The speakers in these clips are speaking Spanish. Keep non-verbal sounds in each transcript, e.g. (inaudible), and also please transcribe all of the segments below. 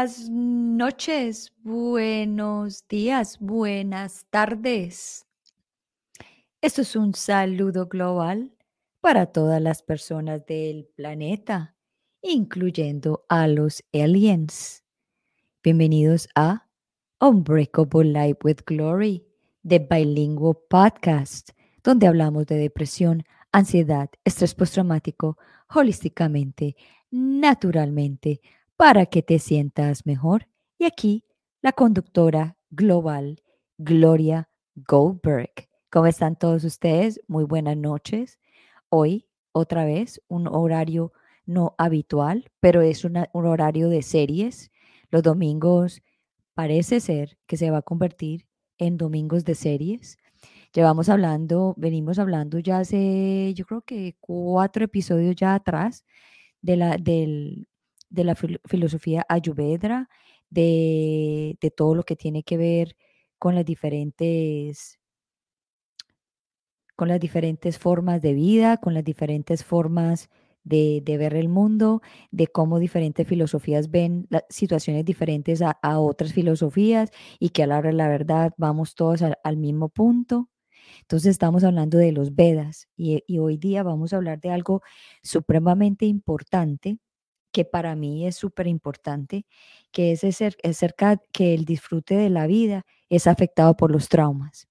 Buenas noches, buenos días, buenas tardes. Esto es un saludo global para todas las personas del planeta, incluyendo a los aliens. Bienvenidos a Unbreakable Life with Glory, de Bilingual Podcast, donde hablamos de depresión, ansiedad, estrés postraumático, holísticamente, naturalmente, para que te sientas mejor. Y aquí la conductora global, Gloria Goldberg. ¿Cómo están todos ustedes? Muy buenas noches. Hoy, otra vez, un horario no habitual, pero es un horario de series. Los domingos parece ser que se va a convertir en domingos de series. Llevamos hablando, venimos hablando ya hace, yo creo que cuatro episodios ya atrás de la, del, de la filosofía ayurveda, de, de todo lo que tiene que ver con las diferentes con las diferentes formas de vida, con las diferentes formas de, ver el mundo, de cómo diferentes filosofías ven las situaciones diferentes a, otras filosofías y que a la de la verdad vamos todos al, mismo punto. Entonces estamos hablando de los Vedas y, y hoy día vamos a hablar de algo supremamente importante que para mí es súper importante, que es acerca que el disfrute de la vida es afectado por los traumas.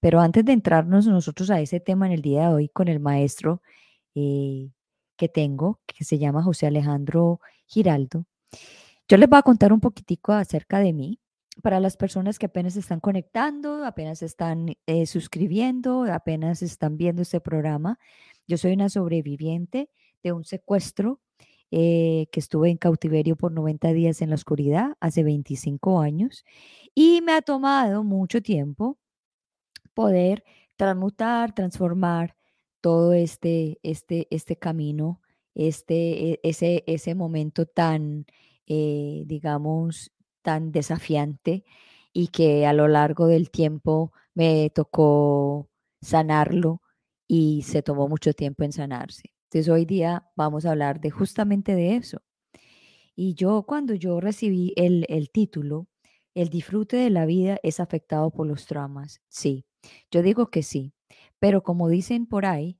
Pero antes de entrarnos nosotros a ese tema en el día de hoy con el maestro eh, que tengo, que se llama José Alejandro Giraldo, yo les voy a contar un poquitico acerca de mí. Para las personas que apenas están conectando, apenas están eh, suscribiendo, apenas están viendo este programa, yo soy una sobreviviente de un secuestro eh, que estuve en cautiverio por 90 días en la oscuridad hace 25 años y me ha tomado mucho tiempo poder transmutar, transformar todo este, este, este camino, este, e, ese, ese momento tan, eh, digamos, tan desafiante y que a lo largo del tiempo me tocó sanarlo y se tomó mucho tiempo en sanarse. Entonces hoy día vamos a hablar de justamente de eso. Y yo cuando yo recibí el, el título, el disfrute de la vida es afectado por los traumas. Sí, yo digo que sí, pero como dicen por ahí,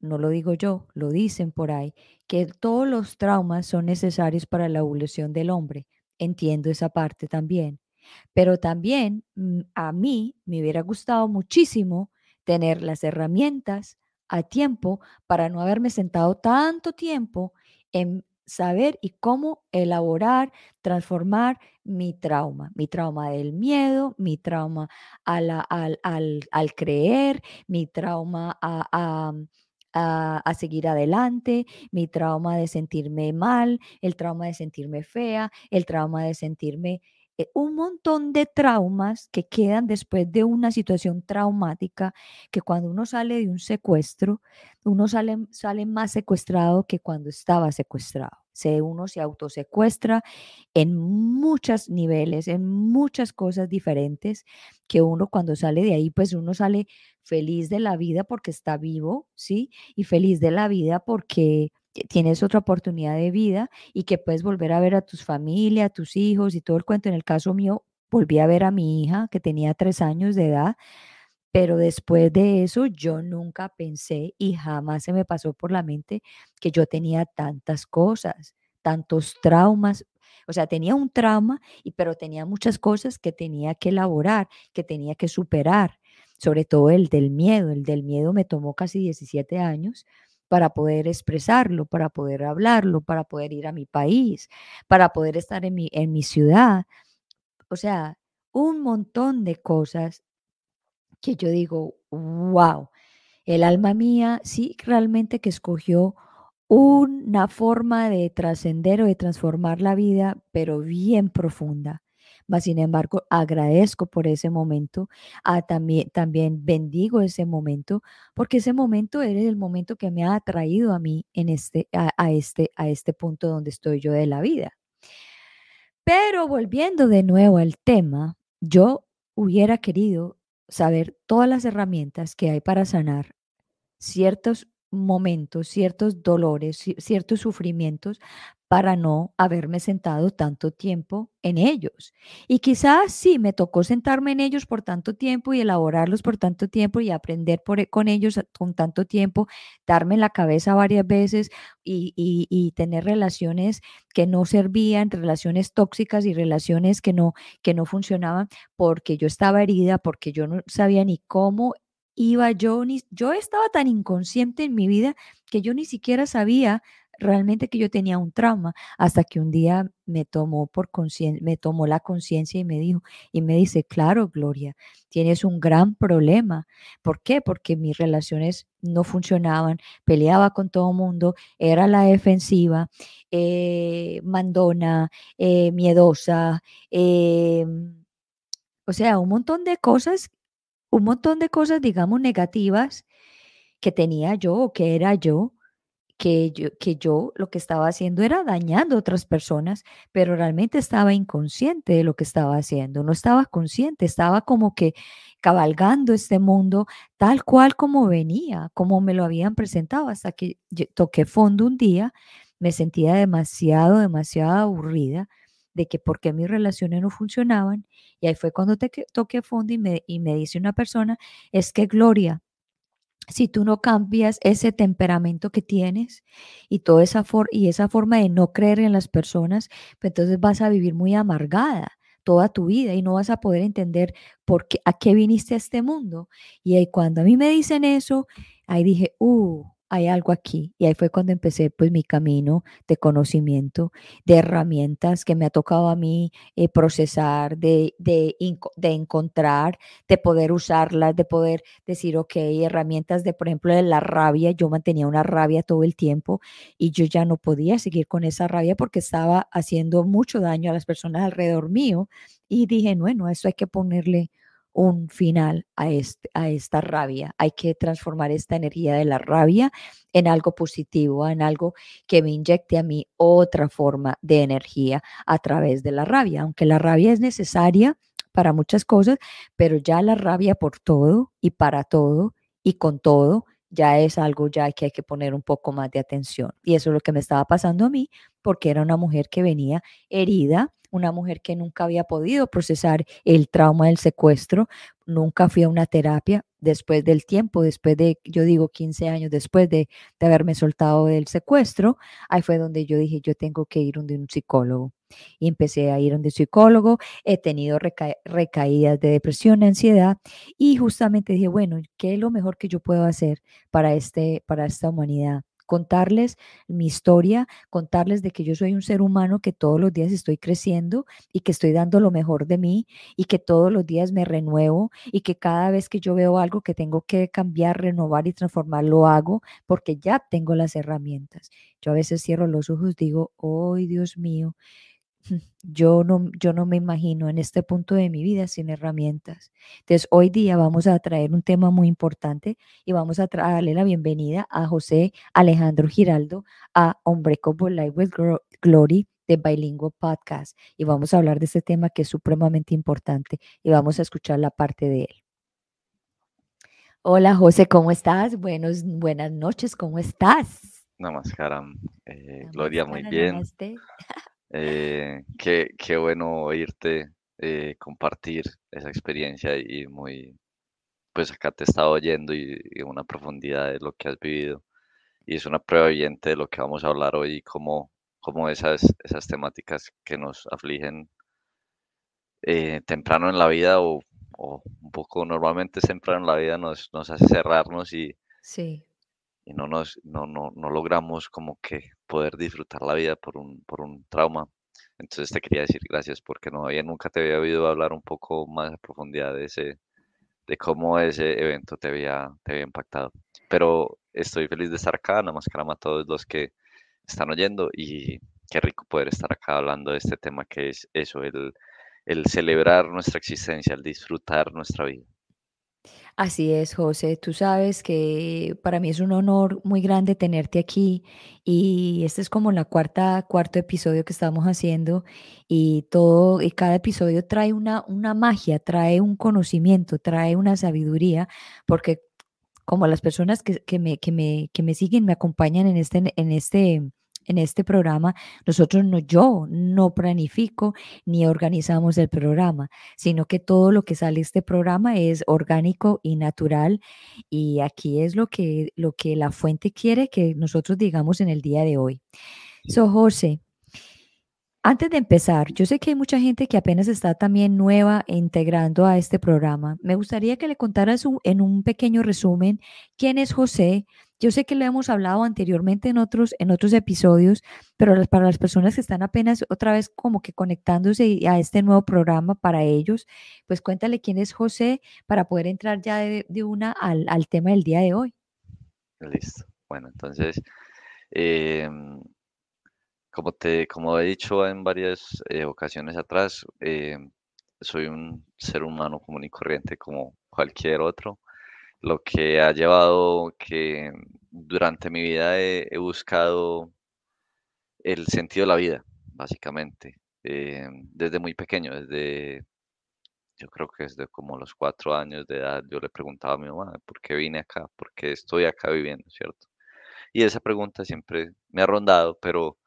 no lo digo yo, lo dicen por ahí, que todos los traumas son necesarios para la evolución del hombre. Entiendo esa parte también. Pero también mm, a mí me hubiera gustado muchísimo tener las herramientas a tiempo para no haberme sentado tanto tiempo en saber y cómo elaborar, transformar mi trauma, mi trauma del miedo, mi trauma al, al, creer, mi trauma a, a, seguir adelante, mi trauma de sentirme mal, el trauma de sentirme fea, el trauma de sentirme un montón de traumas que quedan después de una situación traumática, que cuando uno sale de un secuestro, uno sale, sale más secuestrado que cuando estaba secuestrado. Se, uno se autosecuestra en muchos niveles, en muchas cosas diferentes, que uno cuando sale de ahí, pues uno sale feliz de la vida porque está vivo, ¿sí? Y feliz de la vida porque tienes otra oportunidad de vida y que puedes volver a ver a tus familia, a tus hijos y todo el cuento. En el caso mío, volví a ver a mi hija que tenía tres años de edad, pero después de eso yo nunca pensé y jamás se me pasó por la mente que yo tenía tantas cosas, tantos traumas. O sea, tenía un trauma, y, pero tenía muchas cosas que tenía que elaborar, que tenía que superar, sobre todo el del miedo. El del miedo me tomó casi 17 años para poder expresarlo, para poder hablarlo, para poder ir a mi país, para poder estar en mi, en mi ciudad. O sea, un montón de cosas que yo digo, wow, el alma mía sí realmente que escogió una forma de trascender o de transformar la vida, pero bien profunda sin embargo, agradezco por ese momento, ah, también, también bendigo ese momento, porque ese momento es el momento que me ha traído a mí en este, a, este, a este punto donde estoy yo de la vida. Pero volviendo de nuevo al tema, yo hubiera querido saber todas las herramientas que hay para sanar ciertos momentos, ciertos dolores, ciertos sufrimientos para no haberme sentado tanto tiempo en ellos. Y quizás sí, me tocó sentarme en ellos por tanto tiempo y elaborarlos por tanto tiempo y aprender e, con ellos con tanto tiempo, darme la cabeza varias veces y, y, tener relaciones que no servían, relaciones tóxicas y relaciones que no, que no funcionaban porque yo estaba herida, porque yo no sabía ni cómo iba yo, ni, yo estaba tan inconsciente en mi vida que yo ni siquiera sabía realmente que yo tenía un trauma hasta que un día me tomó por me tomó la conciencia y me dijo y me dice, "Claro, Gloria, tienes un gran problema." ¿Por qué? Porque mis relaciones no funcionaban, peleaba con todo mundo, era la defensiva, eh, mandona, eh, miedosa, em, o sea, un montón de cosas, un montón de cosas, digamos, negativas que tenía yo o que era yo que yo, que yo lo que estaba haciendo era dañando a otras personas, pero realmente estaba inconsciente de lo que estaba haciendo, no estaba consciente, estaba como que cabalgando este mundo tal cual como venía, como me lo habían presentado, hasta que toqué fondo un día, me sentía demasiado, demasiado aburrida de que por qué mis relaciones no funcionaban, y ahí fue cuando te, toqué fondo y me, y me dice una persona, es que Gloria, si tú no cambias ese temperamento que tienes y toda esa, y esa forma de no creer en las personas, pues entonces vas a vivir muy amargada toda tu vida y no vas a poder entender por qué, a qué viniste a este mundo. Y ahí cuando a mí me dicen eso, ahí dije, uh, hay algo aquí. Y ahí fue cuando empecé pues mi camino de conocimiento, de herramientas que me ha tocado a mí eh, procesar, de, de, de, encontrar, de poder usarlas, de poder decir, ok, herramientas de, por ejemplo, de la rabia. Yo mantenía una rabia todo el tiempo y yo ya no podía seguir con esa rabia porque estaba haciendo mucho daño a las personas alrededor mío. Y dije, bueno, eso hay que ponerle un final a, este, a esta rabia. Hay que transformar esta energía de la rabia en algo positivo, en algo que me inyecte a mí otra forma de energía a través de la rabia. Aunque la rabia es necesaria para muchas cosas, pero ya la rabia por todo y para todo y con todo ya es algo ya que hay que poner un poco más de atención. Y eso es lo que me estaba pasando a mí, porque era una mujer que venía herida, una mujer que nunca había podido procesar el trauma del secuestro, nunca fui a una terapia después del tiempo, después de, yo digo, 15 años después de, de haberme soltado del secuestro, ahí fue donde yo dije, yo tengo que ir donde un psicólogo. Y empecé a ir donde un psicólogo, he tenido recaídas de depresión, ansiedad, y justamente dije, bueno, ¿qué es lo mejor que yo puedo hacer para, este, para esta humanidad? Contarles mi historia, contarles de que yo soy un ser humano que todos los días estoy creciendo y que estoy dando lo mejor de mí y que todos los días me renuevo y que cada vez que yo veo algo que tengo que cambiar, renovar y transformar, lo hago porque ya tengo las herramientas. Yo a veces cierro los ojos, digo, ¡ay, Dios mío! Yo no, yo no me imagino en este punto de mi vida sin herramientas. Entonces, hoy día vamos a traer un tema muy importante y vamos a darle la bienvenida a José Alejandro Giraldo a Unbreakable Life with Glory de Bilingual Podcast. Y vamos a hablar de este tema que es supremamente importante y vamos a escuchar la parte de él. Hola José, ¿cómo estás? Buenos, buenas noches, ¿cómo estás? Namaskaram, eh, Gloria, muy bien. Eh, qué, qué, bueno oírte eh, compartir esa experiencia y muy, pues acá te he estado oyendo y, una profundidad de lo que has vivido. Y es una prueba evidente de lo que vamos a hablar hoy, como, como esas, esas temáticas que nos afligen eh, temprano en la vida o, o, un poco normalmente temprano en la vida nos, nos hace cerrarnos y, sí y no, nos, no, no, no logramos como que poder disfrutar la vida por un, por un trauma. Entonces te quería decir gracias porque no había, nunca te había oído hablar un poco más a profundidad de ese, de cómo ese evento te había, te había impactado. Pero estoy feliz de estar acá, nada más que a todos los que están oyendo y qué rico poder estar acá hablando de este tema que es eso, el, el celebrar nuestra existencia, el disfrutar nuestra vida. Así es, José. Tú sabes que para mí es un honor muy grande tenerte aquí y este es como la cuarta, cuarto episodio que estamos haciendo y todo, y cada episodio trae una, una magia, trae un conocimiento, trae una sabiduría, porque como las personas que, que me, que, me, que me siguen, me acompañan en este, en este, en este programa, nosotros no, yo no planifico ni organizamos el programa, sino que todo lo que sale de este programa es orgánico y natural y aquí es lo que, lo que la fuente quiere que nosotros digamos en el día de hoy. So, José, antes de empezar, yo sé que hay mucha gente que apenas está también nueva e integrando a este programa. Me gustaría que le contaras en un pequeño resumen quién es José. Yo sé que lo hemos hablado anteriormente en otros, en otros episodios, pero para las personas que están apenas otra vez como que conectándose a este nuevo programa para ellos, pues cuéntale quién es José para poder entrar ya de, una al, al, tema del día de hoy. Listo. Bueno, entonces, eh, como, te, como he dicho en varias eh, ocasiones atrás, eh, soy un ser humano común y corriente como cualquier otro, lo que ha llevado que durante mi vida he, buscado el sentido de la vida, básicamente, eh, desde muy pequeño, desde, yo creo que desde como los cuatro años de edad, yo le preguntaba a mi mamá, ¿por qué vine acá? ¿Por qué estoy acá viviendo, cierto? Y esa pregunta siempre me ha rondado, pero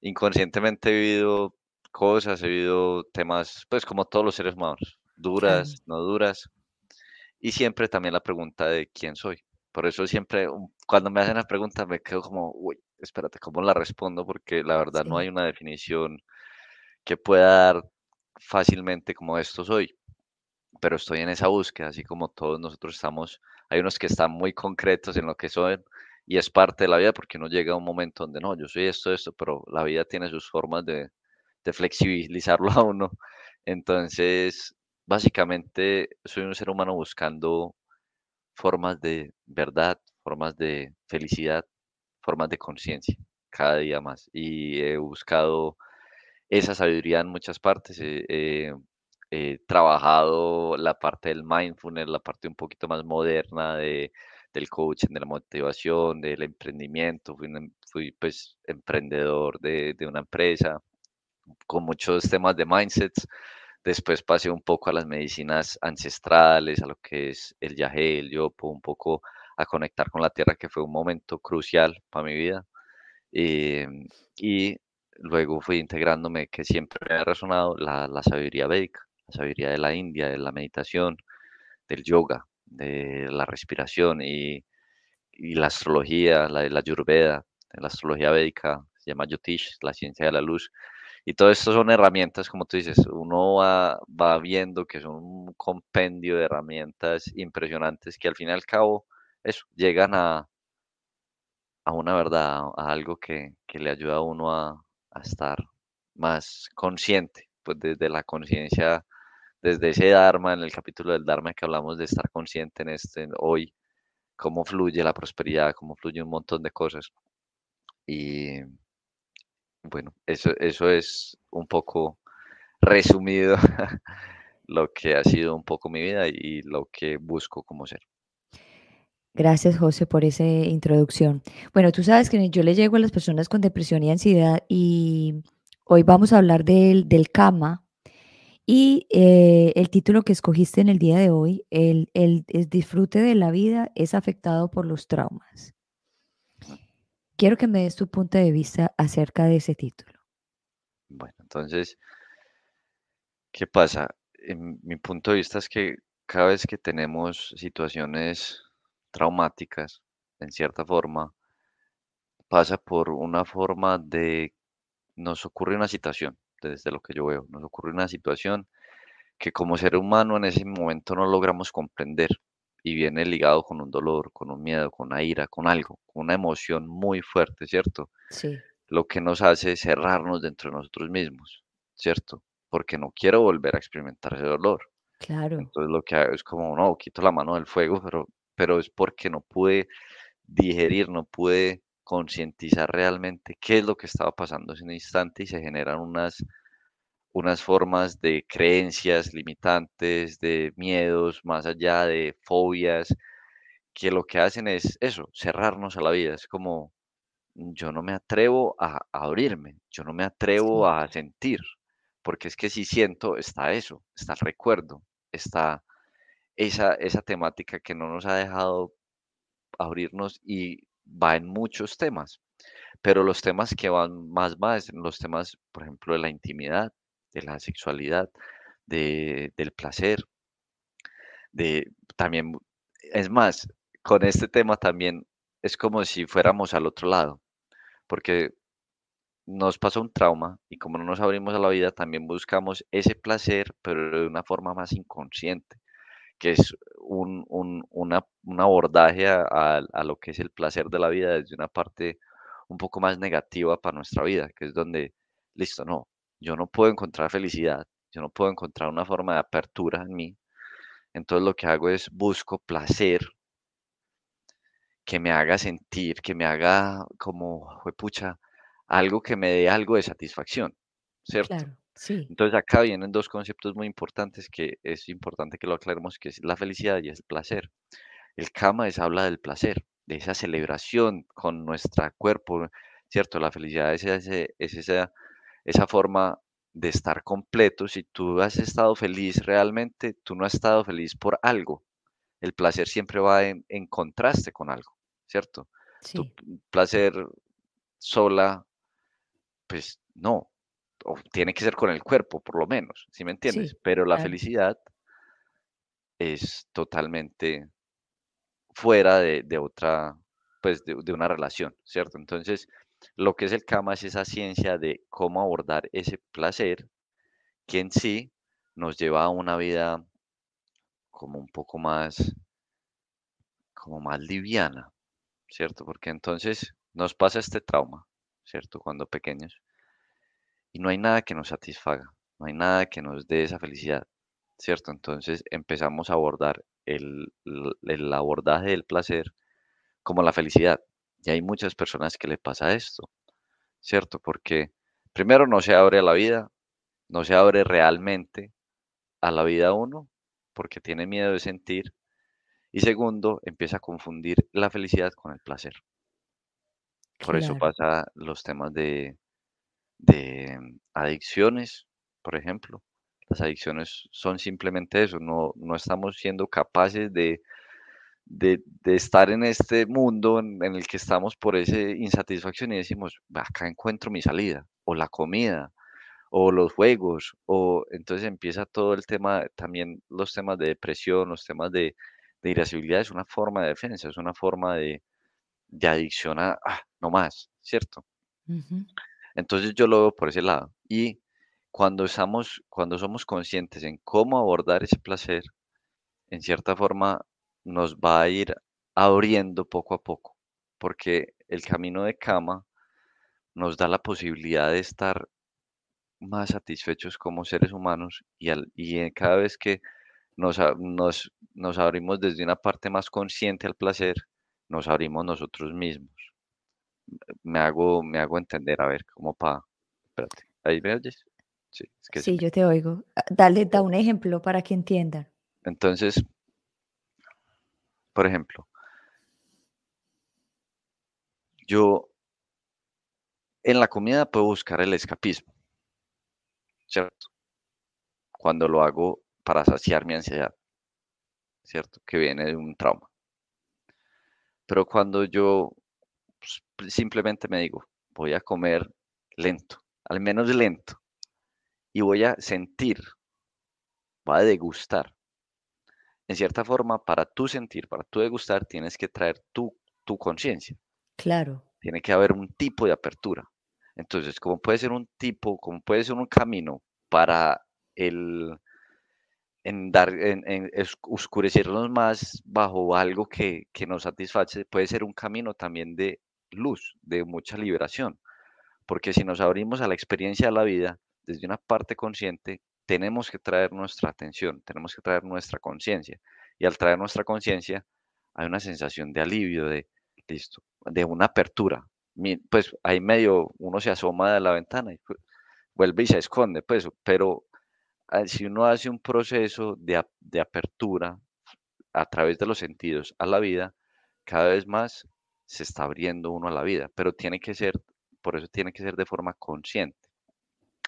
inconscientemente he vivido cosas, he vivido temas, pues como todos los seres humanos, duras, no duras, y siempre también la pregunta de quién soy. Por eso siempre, cuando me hacen la pregunta, me quedo como, uy, espérate, ¿cómo la respondo? Porque la verdad no hay una definición que pueda dar fácilmente como esto soy. Pero estoy en esa búsqueda, así como todos nosotros estamos, hay unos que están muy concretos en lo que son, y es parte de la vida porque uno llega a un momento donde no, yo soy esto, esto, pero la vida tiene sus formas de, de flexibilizarlo (laughs) a uno. Entonces, básicamente soy un ser humano buscando formas de verdad, formas de felicidad, formas de conciencia, cada día más. Y he buscado esa sabiduría en muchas partes. He, he trabajado la parte del mindfulness, la parte un poquito más moderna de del coaching, de la motivación, del emprendimiento. Fui, em, fui pues emprendedor de, de, una empresa con muchos temas de mindsets. Después pasé un poco a las medicinas ancestrales, a lo que es el yagé, el yopo, un poco a conectar con la tierra, que fue un momento crucial para mi vida. Em, y luego fui integrándome, que siempre me ha resonado, la, la sabiduría védica, la sabiduría de la India, de la meditación, del yoga, de la respiración y, y la astrología, la de la Ayurveda, la astrología védica, se llama Yotish, la ciencia de la luz. Y todo esto son herramientas, como tú dices, uno va, va viendo que son un compendio de herramientas impresionantes que al fin y al cabo, eso, llegan a, a una verdad, a algo que, que le ayuda a uno a, a estar más consciente, pues desde la conciencia desde ese Dharma, en el capítulo del Dharma que hablamos de estar consciente en este hoy, cómo fluye la prosperidad, cómo fluye un montón de cosas. Y bueno, eso, eso es un poco resumido (laughs) lo que ha sido un poco mi vida y lo que busco como ser. Gracias, José, por esa introducción. Bueno, tú sabes que yo le llego a las personas con depresión y ansiedad y hoy vamos a hablar del, del kama, y eh, el título que escogiste en el día de hoy, el, el, disfrute de la vida es afectado por los traumas. Quiero que me des tu punto de vista acerca de ese título. Bueno, entonces, ¿qué pasa? En mi punto de vista es que cada vez que tenemos situaciones traumáticas, en cierta forma, pasa por una forma de, nos ocurre una situación, desde lo que yo veo. Nos ocurre una situación que como ser humano en ese momento no logramos comprender y viene ligado con un dolor, con un miedo, con una ira, con algo, con una emoción muy fuerte, ¿cierto? Sí. Lo que nos hace cerrarnos dentro de nosotros mismos, ¿cierto? Porque no quiero volver a experimentar ese dolor. Claro. Entonces lo que hago es como, no, quito la mano del fuego, pero, pero es porque no pude digerir, no pude concientizar realmente qué es lo que estaba pasando en ese instante y se generan unas, unas formas de creencias limitantes, de miedos, más allá de fobias, que lo que hacen es eso, cerrarnos a la vida. Es como, yo no me atrevo a, abrirme, yo no me atrevo a sentir, porque es que si siento, está eso, está el recuerdo, está esa, esa temática que no nos ha dejado abrirnos y va en muchos temas, pero los temas que van más más, los temas, por ejemplo, de la intimidad, de la sexualidad, de, del placer, de también, es más, con este tema también es como si fuéramos al otro lado, porque nos pasa un trauma y como no nos abrimos a la vida, también buscamos ese placer, pero de una forma más inconsciente, que es un, un, una, un abordaje a, a, lo que es el placer de la vida desde una parte un poco más negativa para nuestra vida, que es donde, listo, no, yo no puedo encontrar felicidad, yo no puedo encontrar una forma de apertura en mí, entonces lo que hago es busco placer que me haga sentir, que me haga como, pucha, algo que me dé algo de satisfacción, ¿cierto? Claro, sí. Entonces acá vienen dos conceptos muy importantes que es importante que lo aclaremos, que es la felicidad y el placer. El kama es habla del placer, de esa celebración con nuestro cuerpo, ¿cierto? La felicidad es, ese, es esa, esa forma de estar completo. Si tú has estado feliz realmente, tú no has estado feliz por algo. El placer siempre va en, en contraste con algo, ¿cierto? Tu placer sola, pues no, o tiene que ser con el cuerpo, por lo menos, ¿sí me entiendes? Pero la felicidad es totalmente fuera de, otra, pues de, una relación, ¿cierto? Entonces, lo que es el Kama es esa ciencia de cómo abordar ese placer que en sí nos lleva a una vida como un poco más, como más liviana, ¿cierto? Porque entonces nos pasa este trauma, ¿cierto? Cuando pequeños. Y no hay nada que nos satisfaga, no hay nada que nos dé esa felicidad, ¿cierto? Entonces empezamos a abordar el, el, abordaje del placer como la felicidad. Y hay muchas personas que le pasa esto, ¿cierto? Porque primero no se abre a la vida, no se abre realmente a la vida uno, porque tiene miedo de sentir. Y segundo, empieza a confundir la felicidad con el placer. Por eso pasa los temas de, de adicciones, por ejemplo. Las adicciones son simplemente eso, no, no estamos siendo capaces de, de, estar en este mundo en, el que estamos por esa insatisfacción y decimos, acá encuentro mi salida, o la comida, o los juegos, o entonces empieza todo el tema, también los temas de depresión, los temas de, de irascibilidad, es una forma de defensa, es una forma de, de adicción a, ah, no más, ¿cierto? Entonces yo lo veo por ese lado. Y cuando, estamos, cuando somos conscientes en cómo abordar ese placer, en cierta forma nos va a ir abriendo poco a poco, porque el camino de cama nos da la posibilidad de estar más satisfechos como seres humanos y, al, y cada vez que nos, nos, nos abrimos desde una parte más consciente al placer, nos abrimos nosotros mismos. Me hago, me hago entender, a ver, como para... Espérate, ¿ahí me oyes? Sí, es que sí yo te oigo. Ah, dale, da un ejemplo para que entiendan. Entonces, por ejemplo, yo en la comida puedo buscar el escapismo, ¿cierto? Cuando lo hago para saciar mi ansiedad, ¿cierto? Que viene de un trauma. Pero cuando yo pues, simplemente me digo, voy a comer lento, al menos lento, y voy a sentir, voy a degustar. En cierta forma, para tú sentir, para tú degustar, tienes que traer tu, tu conciencia. Claro. Tiene que haber un tipo de apertura. Entonces, como puede ser un tipo, como puede ser un camino para el, en dar, en, en oscurecernos más bajo algo que, que nos satisface, puede ser un camino también de luz, de mucha liberación. Porque si nos abrimos a la experiencia de la vida desde una parte consciente, tenemos que traer nuestra atención, tenemos que traer nuestra conciencia. Y al traer nuestra conciencia, hay una sensación de alivio, de listo, de una apertura. Pues ahí medio uno se asoma de la ventana y pues, vuelve y se esconde, pues, pero Ah, si uno hace un proceso de, de apertura a través de los sentidos a la vida, cada vez más se está abriendo uno a la vida, pero tiene que ser, por eso tiene que ser de forma consciente,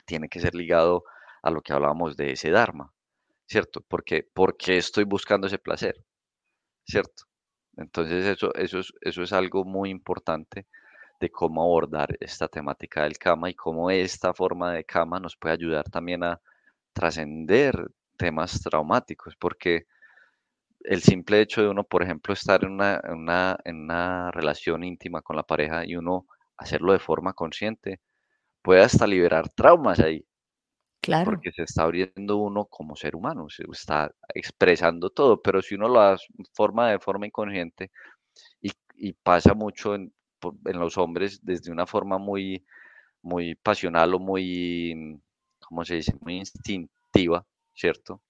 tiene que ser ligado a lo que hablábamos de ese Dharma, ¿cierto? Porque, porque estoy buscando ese placer, ¿cierto? Entonces eso, eso, es, eso es algo muy importante de cómo abordar esta temática del cama y cómo esta forma de cama nos puede ayudar también a trascender temas traumáticos, porque el simple hecho de uno, por ejemplo, estar en una, en una, en una relación íntima con la pareja y uno hacerlo de forma consciente, puede hasta liberar traumas ahí. Claro. Porque se está abriendo uno como ser humano, se está expresando todo, pero si uno lo forma de forma inconsciente y, y pasa mucho en, en, los hombres desde una forma muy, muy pasional o muy, ¿cómo se dice? Muy instintiva, ¿cierto?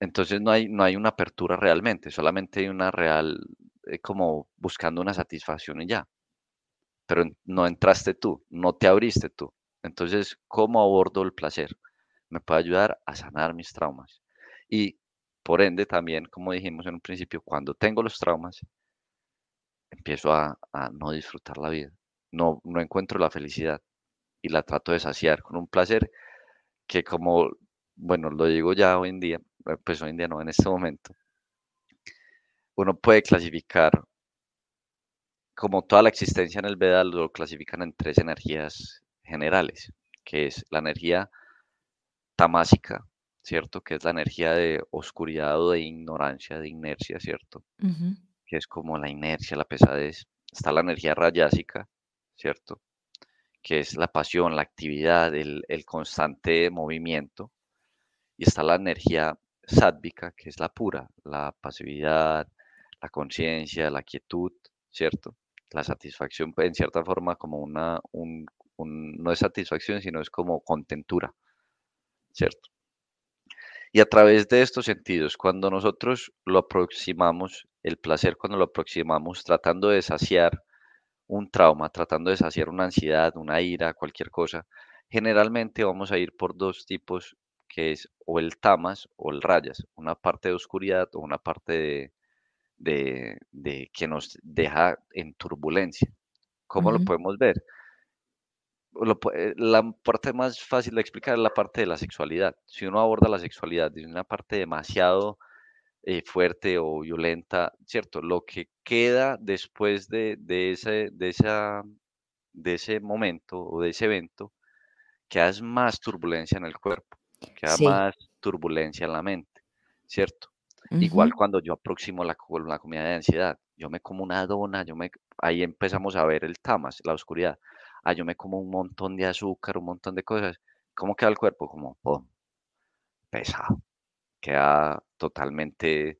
Entonces no hay, no hay una apertura realmente, solamente hay una real, eh, como buscando una satisfacción y ya. Pero no entraste tú, no te abriste tú. Entonces, ¿cómo abordo el placer? Me puede ayudar a sanar mis traumas. Y por ende también, como dijimos en un principio, cuando tengo los traumas, empiezo a, no disfrutar la vida. No, no encuentro la felicidad y la trato de saciar con un placer que como, bueno, lo digo ya hoy en día, eh, pues hoy en día no, en este momento, uno puede clasificar, como toda la existencia en el Veda, lo clasifican en tres energías generales, que es la energía tamásica, ¿cierto? Que es la energía de oscuridad o de ignorancia, de inercia, ¿cierto? Que es como la inercia, la pesadez. Está la energía rayásica, ¿cierto? Que es la pasión, la actividad, el, el constante movimiento. Y está la energía sádvica, que es la pura, la pasividad, la conciencia, la quietud, ¿cierto? La satisfacción, en cierta forma, como una, un, no es satisfacción, sino es como contentura, ¿cierto? Y a través de estos sentidos, cuando nosotros lo aproximamos, el placer cuando lo aproximamos tratando de saciar un trauma, tratando de saciar una ansiedad, una ira, cualquier cosa, generalmente vamos a ir por dos tipos que es o el tamas o el rayas, una parte de oscuridad o una parte de, que nos deja en turbulencia. ¿Cómo lo podemos ver? Eh, la parte más fácil de explicar es la parte de la sexualidad. Si uno aborda la sexualidad desde una parte demasiado eh, fuerte o violenta, ¿cierto? Lo que queda después de, de, ese, de, esa, de ese momento o de ese evento, que es más turbulencia en el cuerpo queda más turbulencia en la mente, ¿cierto? Igual cuando yo aproximo la, la comida de ansiedad, yo me como una dona, yo me, ahí empezamos a ver el tamas, la oscuridad. Ah, yo me como un montón de azúcar, un montón de cosas. ¿Cómo queda el cuerpo? Como pesado. Queda totalmente.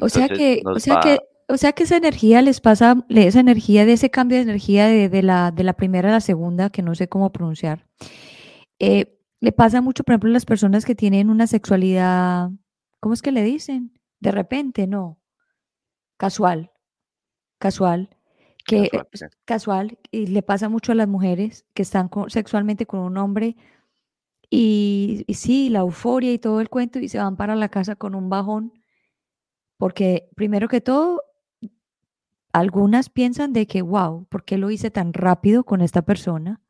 o sea que, o sea que, o sea que esa energía les pasa, esa energía de ese cambio de energía de, de la, de la primera a la segunda, que no sé cómo pronunciar, eh, le pasa mucho, por ejemplo, a las personas que tienen una sexualidad, ¿cómo es que le dicen? De repente, no. Casual. Casual. Que casual, y le pasa mucho a las mujeres que están sexualmente con un hombre y, y, sí, la euforia y todo el cuento y se van para la casa con un bajón porque primero que todo algunas piensan de que wow, ¿por qué lo hice tan rápido con esta persona?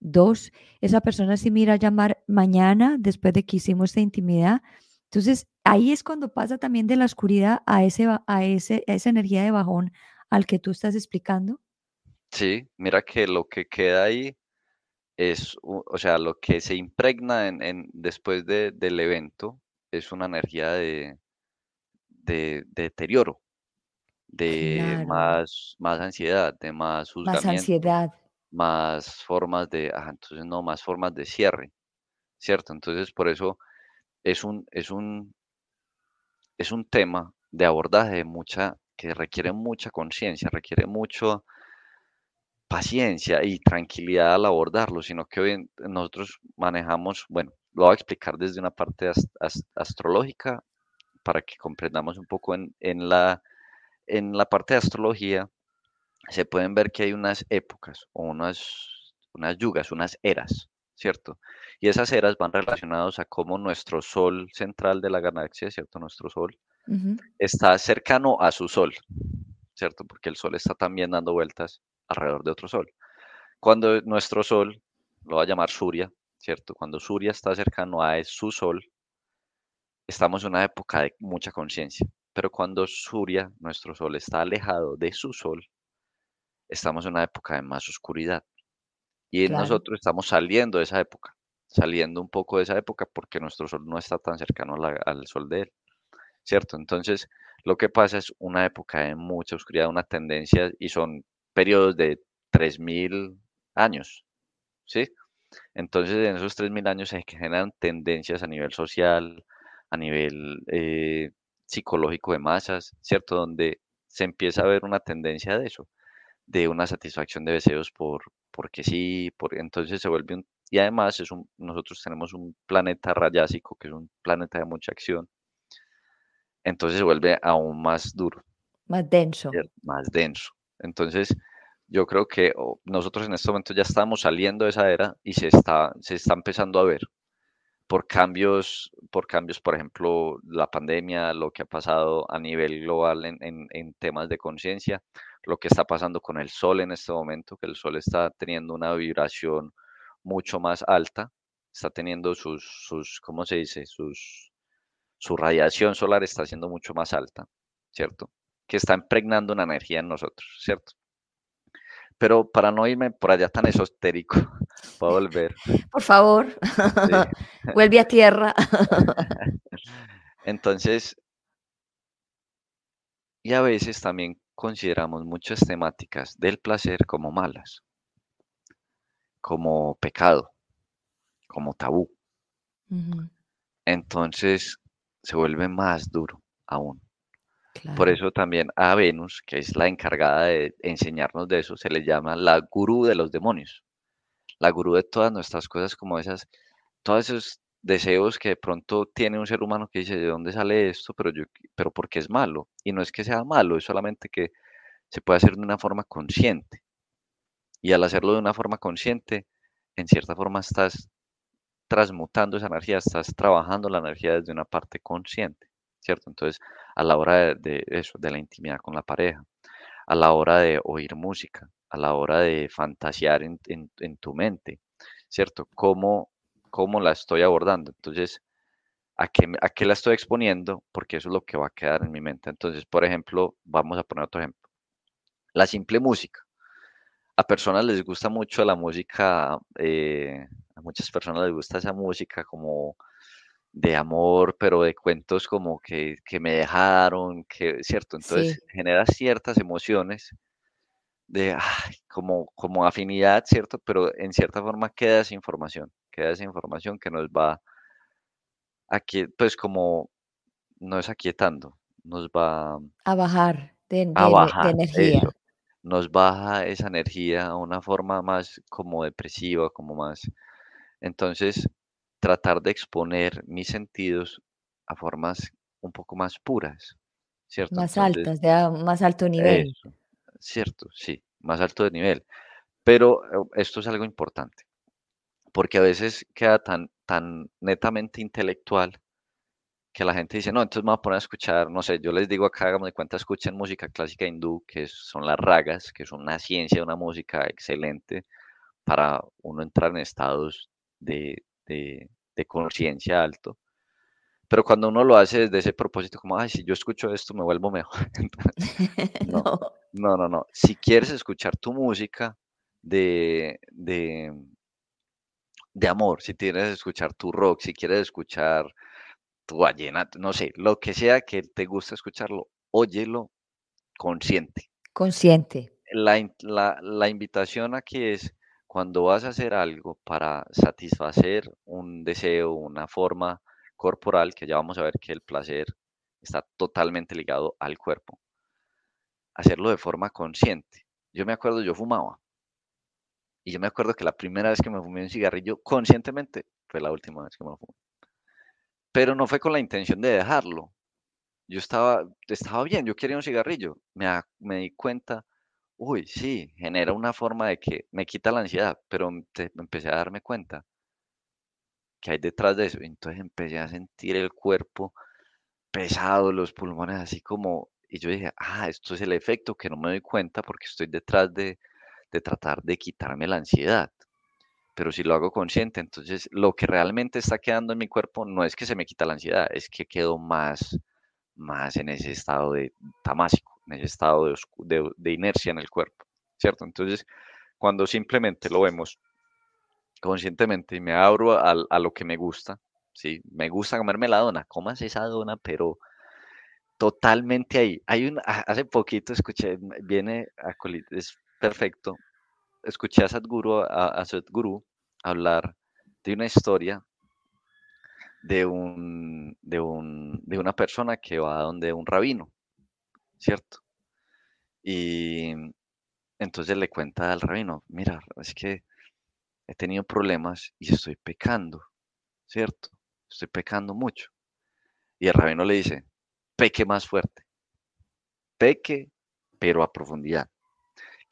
Dos, esa persona sí mira a llamar mañana después de que hicimos esta intimidad. Entonces, ahí es cuando pasa también de la oscuridad a, ese, a, ese, esa energía de bajón al que tú estás explicando. Sí, mira que lo que queda ahí es, o sea, lo que se impregna en, después del evento es una energía de, de, deterioro, de más, más ansiedad, de más Más ansiedad más formas de, entonces no, más formas de cierre, ¿cierto? Entonces por eso es un, es un, es un tema de abordaje mucha, que requiere mucha conciencia, requiere mucho paciencia y tranquilidad al abordarlo, sino que hoy nosotros manejamos, bueno, lo voy a explicar desde una parte astrológica para que comprendamos un poco en, la, en la parte de astrología se pueden ver que hay unas épocas o unas, unas yugas, unas eras, ¿cierto? Y esas eras van relacionadas a cómo nuestro sol central de la galaxia, ¿cierto? Nuestro sol está cercano a su sol, ¿cierto? Porque el sol está también dando vueltas alrededor de otro sol. Cuando nuestro sol, lo va a llamar Surya, ¿cierto? Cuando Surya está cercano a su sol, estamos en una época de mucha conciencia, Pero cuando Surya, nuestro sol, está alejado de su sol, estamos en una época de más oscuridad. Y nosotros estamos saliendo de esa época, saliendo un poco de esa época porque nuestro sol no está tan cercano al sol de él, ¿cierto? Entonces, lo que pasa es una época de mucha oscuridad, una tendencia, y son periodos de 3.000 años, ¿sí? Entonces, en esos 3.000 años se generan tendencias a nivel social, a nivel eh, psicológico de masas, ¿cierto? Donde se empieza a ver una tendencia de eso, de una satisfacción de deseos por, porque sí, por, entonces se vuelve un, y además es un, nosotros tenemos un planeta rayásico, que es un planeta de mucha acción, entonces se vuelve aún más duro. Más denso. Más denso. Entonces, yo creo que nosotros en este momento ya estamos saliendo de esa era y se está, se está empezando a ver por cambios, por cambios, por ejemplo, la pandemia, lo que ha pasado a nivel global en, en, temas de conciencia, lo que está pasando con el sol en este momento, que el sol está teniendo una vibración mucho más alta, está teniendo sus, sus ¿cómo se dice? Sus, su radiación solar está siendo mucho más alta, ¿cierto? Que está impregnando una energía en nosotros, ¿cierto? Pero para no irme por allá tan esotérico, (laughs) a volver. Por favor, (laughs) vuelve a tierra. (laughs) Entonces, y a veces también consideramos muchas temáticas del placer como malas, como pecado, como tabú. Entonces se vuelve más duro aún. Por eso también a Venus, que es la encargada de enseñarnos de eso, se le llama la gurú de los demonios. La gurú de todas nuestras cosas como esas, todos esos deseos que de pronto tiene un ser humano que dice, ¿de dónde sale esto? Pero, yo, pero porque es malo. Y no es que sea malo, es solamente que se puede hacer de una forma consciente. Y al hacerlo de una forma consciente, en cierta forma estás transmutando esa energía, estás trabajando la energía desde una parte consciente. ¿cierto? Entonces, a la hora de, eso, de la intimidad con la pareja, a la hora de oír música, a la hora de fantasear en, tu mente, ¿cierto? ¿Cómo, ¿Cómo, la estoy abordando? Entonces, ¿a qué, ¿a qué la estoy exponiendo? Porque eso es lo que va a quedar en mi mente. Entonces, por ejemplo, vamos a poner otro ejemplo. La simple música. A personas les gusta mucho la música, eh, a muchas personas les gusta esa música como de amor, pero de cuentos como que, que me dejaron, que, ¿cierto? Entonces genera ciertas emociones de, como, como afinidad, ¿cierto? Pero en cierta forma queda esa información, queda esa información que nos va aquí, pues como nos aquietando, nos va a bajar de, de, energía. Nos baja esa energía a una forma más como depresiva, como más. Entonces, tratar de exponer mis sentidos a formas un poco más puras, ¿cierto? Más altas, de más alto nivel. cierto, sí, más alto de nivel. Pero eh, esto es algo importante, porque a veces queda tan, tan netamente intelectual que la gente dice, no, entonces me voy a poner a escuchar, no sé, yo les digo acá, hagamos de cuenta, escuchen música clásica hindú, que son las ragas, que son una ciencia, una música excelente para uno entrar en estados de, de, conciencia alto. Pero cuando uno lo hace desde ese propósito, como, ay, si yo escucho esto me vuelvo mejor. (laughs) (laughs) no, no, no, no. Si quieres escuchar tu música de, de, de amor, si quieres escuchar tu rock, si quieres escuchar tu ballena, no sé, lo que sea que te guste escucharlo, óyelo consciente. Consciente. La, la, la invitación aquí es cuando vas a hacer algo para satisfacer un deseo, una forma corporal, que ya vamos a ver que el placer está totalmente ligado al cuerpo, hacerlo de forma consciente. Yo me acuerdo, yo fumaba. Y yo me acuerdo que la primera vez que me fumé un cigarrillo conscientemente fue la última vez que me lo fumé. Pero no fue con la intención de dejarlo. Yo estaba, estaba bien, yo quería un cigarrillo. Me, me di cuenta Uy, sí, genera una forma de que me quita la ansiedad, pero empecé a darme cuenta que hay detrás de eso. Entonces empecé a sentir el cuerpo pesado, los pulmones así como, y yo dije, ah, esto es el efecto que no me doy cuenta porque estoy detrás de, de tratar de quitarme la ansiedad. Pero si lo hago consciente, entonces lo que realmente está quedando en mi cuerpo no es que se me quita la ansiedad, es que quedo más, más en ese estado de tamásico, en ese estado de, de, inercia en el cuerpo, ¿cierto? Entonces, cuando simplemente lo vemos conscientemente y me abro a, a, lo que me gusta, ¿sí? Me gusta comerme la dona, comas esa dona, pero totalmente ahí. Hay un, hace poquito escuché, viene a es perfecto, escuché a Sadhguru, a, a hablar de una historia de, un, de, un, de una persona que va donde un rabino, ¿cierto? Y entonces le cuenta al rabino, mira, es que he tenido problemas y estoy pecando, ¿cierto? Estoy pecando mucho. Y el rabino le dice, peque más fuerte, peque, pero a profundidad.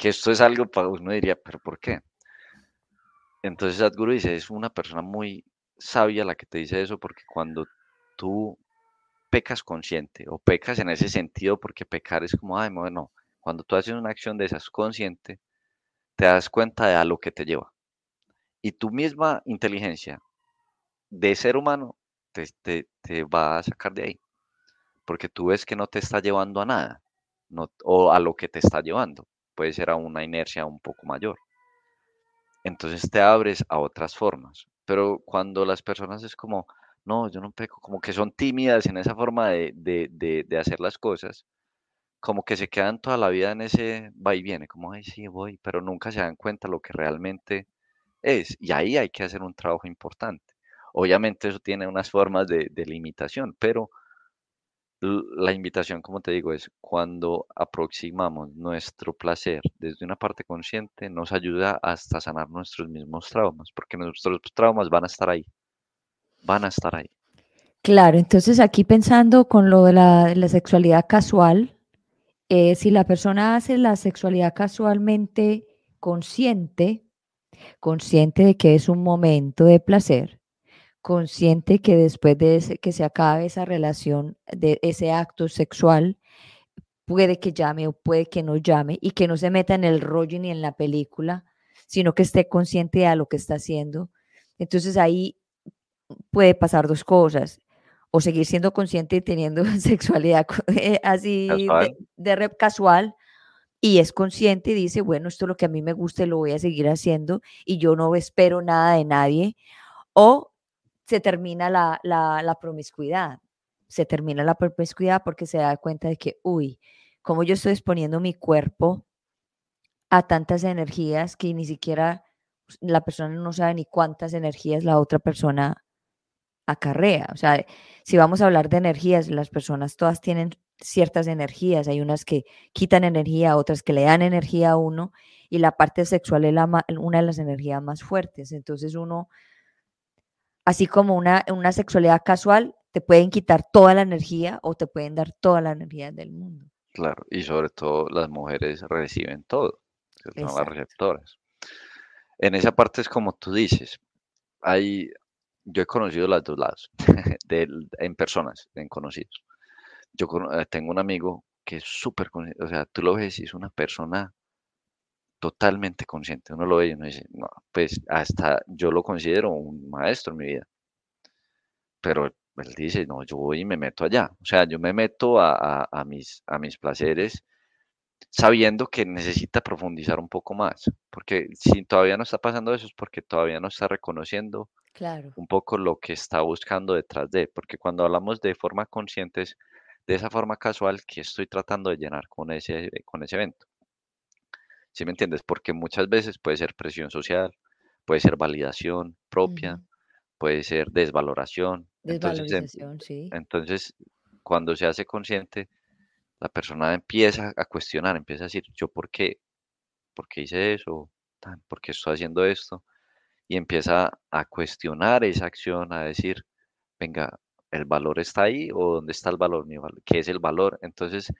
Que esto es algo para uno diría, pero ¿por qué? Entonces Sadhguru dice, es una persona muy sabia la que te dice eso, porque cuando tú pecas consciente o pecas en ese sentido, porque pecar es como, ay, bueno, cuando tú haces una acción de esas consciente, te das cuenta de a lo que te lleva. Y tu misma inteligencia de ser humano te, te, va a sacar de ahí, porque tú ves que no te está llevando a nada, no, o a lo que te está llevando, puede ser a una inercia un poco mayor. Entonces te abres a otras formas. Pero cuando las personas es como, no, yo no peco, como que son tímidas en esa forma de, de, de, hacer las cosas, como que se quedan toda la vida en ese va y viene, como, ay, sí, voy, pero nunca se dan cuenta lo que realmente es. Y ahí hay que hacer un trabajo importante. Obviamente eso tiene unas formas de, de limitación, pero la invitación, como te digo, es cuando aproximamos nuestro placer desde una parte consciente, nos ayuda hasta sanar nuestros mismos traumas, porque nuestros traumas van a estar ahí, van a estar ahí. Claro, entonces aquí pensando con lo de la, sexualidad casual, eh, si la persona hace la sexualidad casualmente consciente, consciente de que es un momento de placer, consciente que después de que se acabe esa relación, de ese acto sexual, puede que llame o puede que no llame y que no se meta en el rollo ni en la película, sino que esté consciente de lo que está haciendo. Entonces ahí puede pasar dos cosas, o seguir siendo consciente y teniendo (laughs) sexualidad eh, así de, de rep casual, y es consciente y dice, bueno, esto es lo que a mí me gusta y lo voy a seguir haciendo y yo no espero nada de nadie. O se termina la, la, promiscuidad. Se termina la promiscuidad porque se da cuenta de que, uy, como yo estoy exponiendo mi cuerpo a tantas energías que ni siquiera la persona no sabe ni cuántas energías la otra persona acarrea. O sea, si vamos a hablar de energías, las personas todas tienen ciertas energías. Hay unas que quitan energía, otras que le dan energía a uno, y la parte sexual es una de las energías más fuertes. Entonces uno Así como una, una sexualidad casual, te pueden quitar toda la energía o te pueden dar toda la energía del mundo. Claro, y sobre todo las mujeres reciben todo, son las receptoras. En esa parte es como tú dices, hay, yo he conocido los dos lados, (laughs) en personas, en conocidos. Yo eh, tengo un amigo que es súper, o sea, tú lo ves y es una persona totalmente consciente. Uno lo ve y uno dice, no, pues hasta yo lo considero un maestro en mi vida. Pero él dice, no, yo voy y me meto allá. O sea, yo me meto a, a, mis, a mis placeres sabiendo que necesita profundizar un poco más. Porque si todavía no está pasando eso es porque todavía no está reconociendo claro. un poco lo que está buscando detrás de. Porque cuando hablamos de forma consciente es de esa forma casual que estoy tratando de llenar con ese, con ese evento. ¿Sí me entiendes? Porque muchas veces puede ser presión social, puede ser validación propia, puede ser desvaloración. Desvalorización, entonces, sí. Entonces, cuando se hace consciente, la persona empieza a cuestionar, empieza a decir, ¿yo por qué? ¿Por qué hice eso? ¿Por qué estoy haciendo esto? Y empieza a cuestionar esa acción, a decir, venga, ¿el valor está ahí o dónde está el valor? ¿Qué es el valor? Entonces,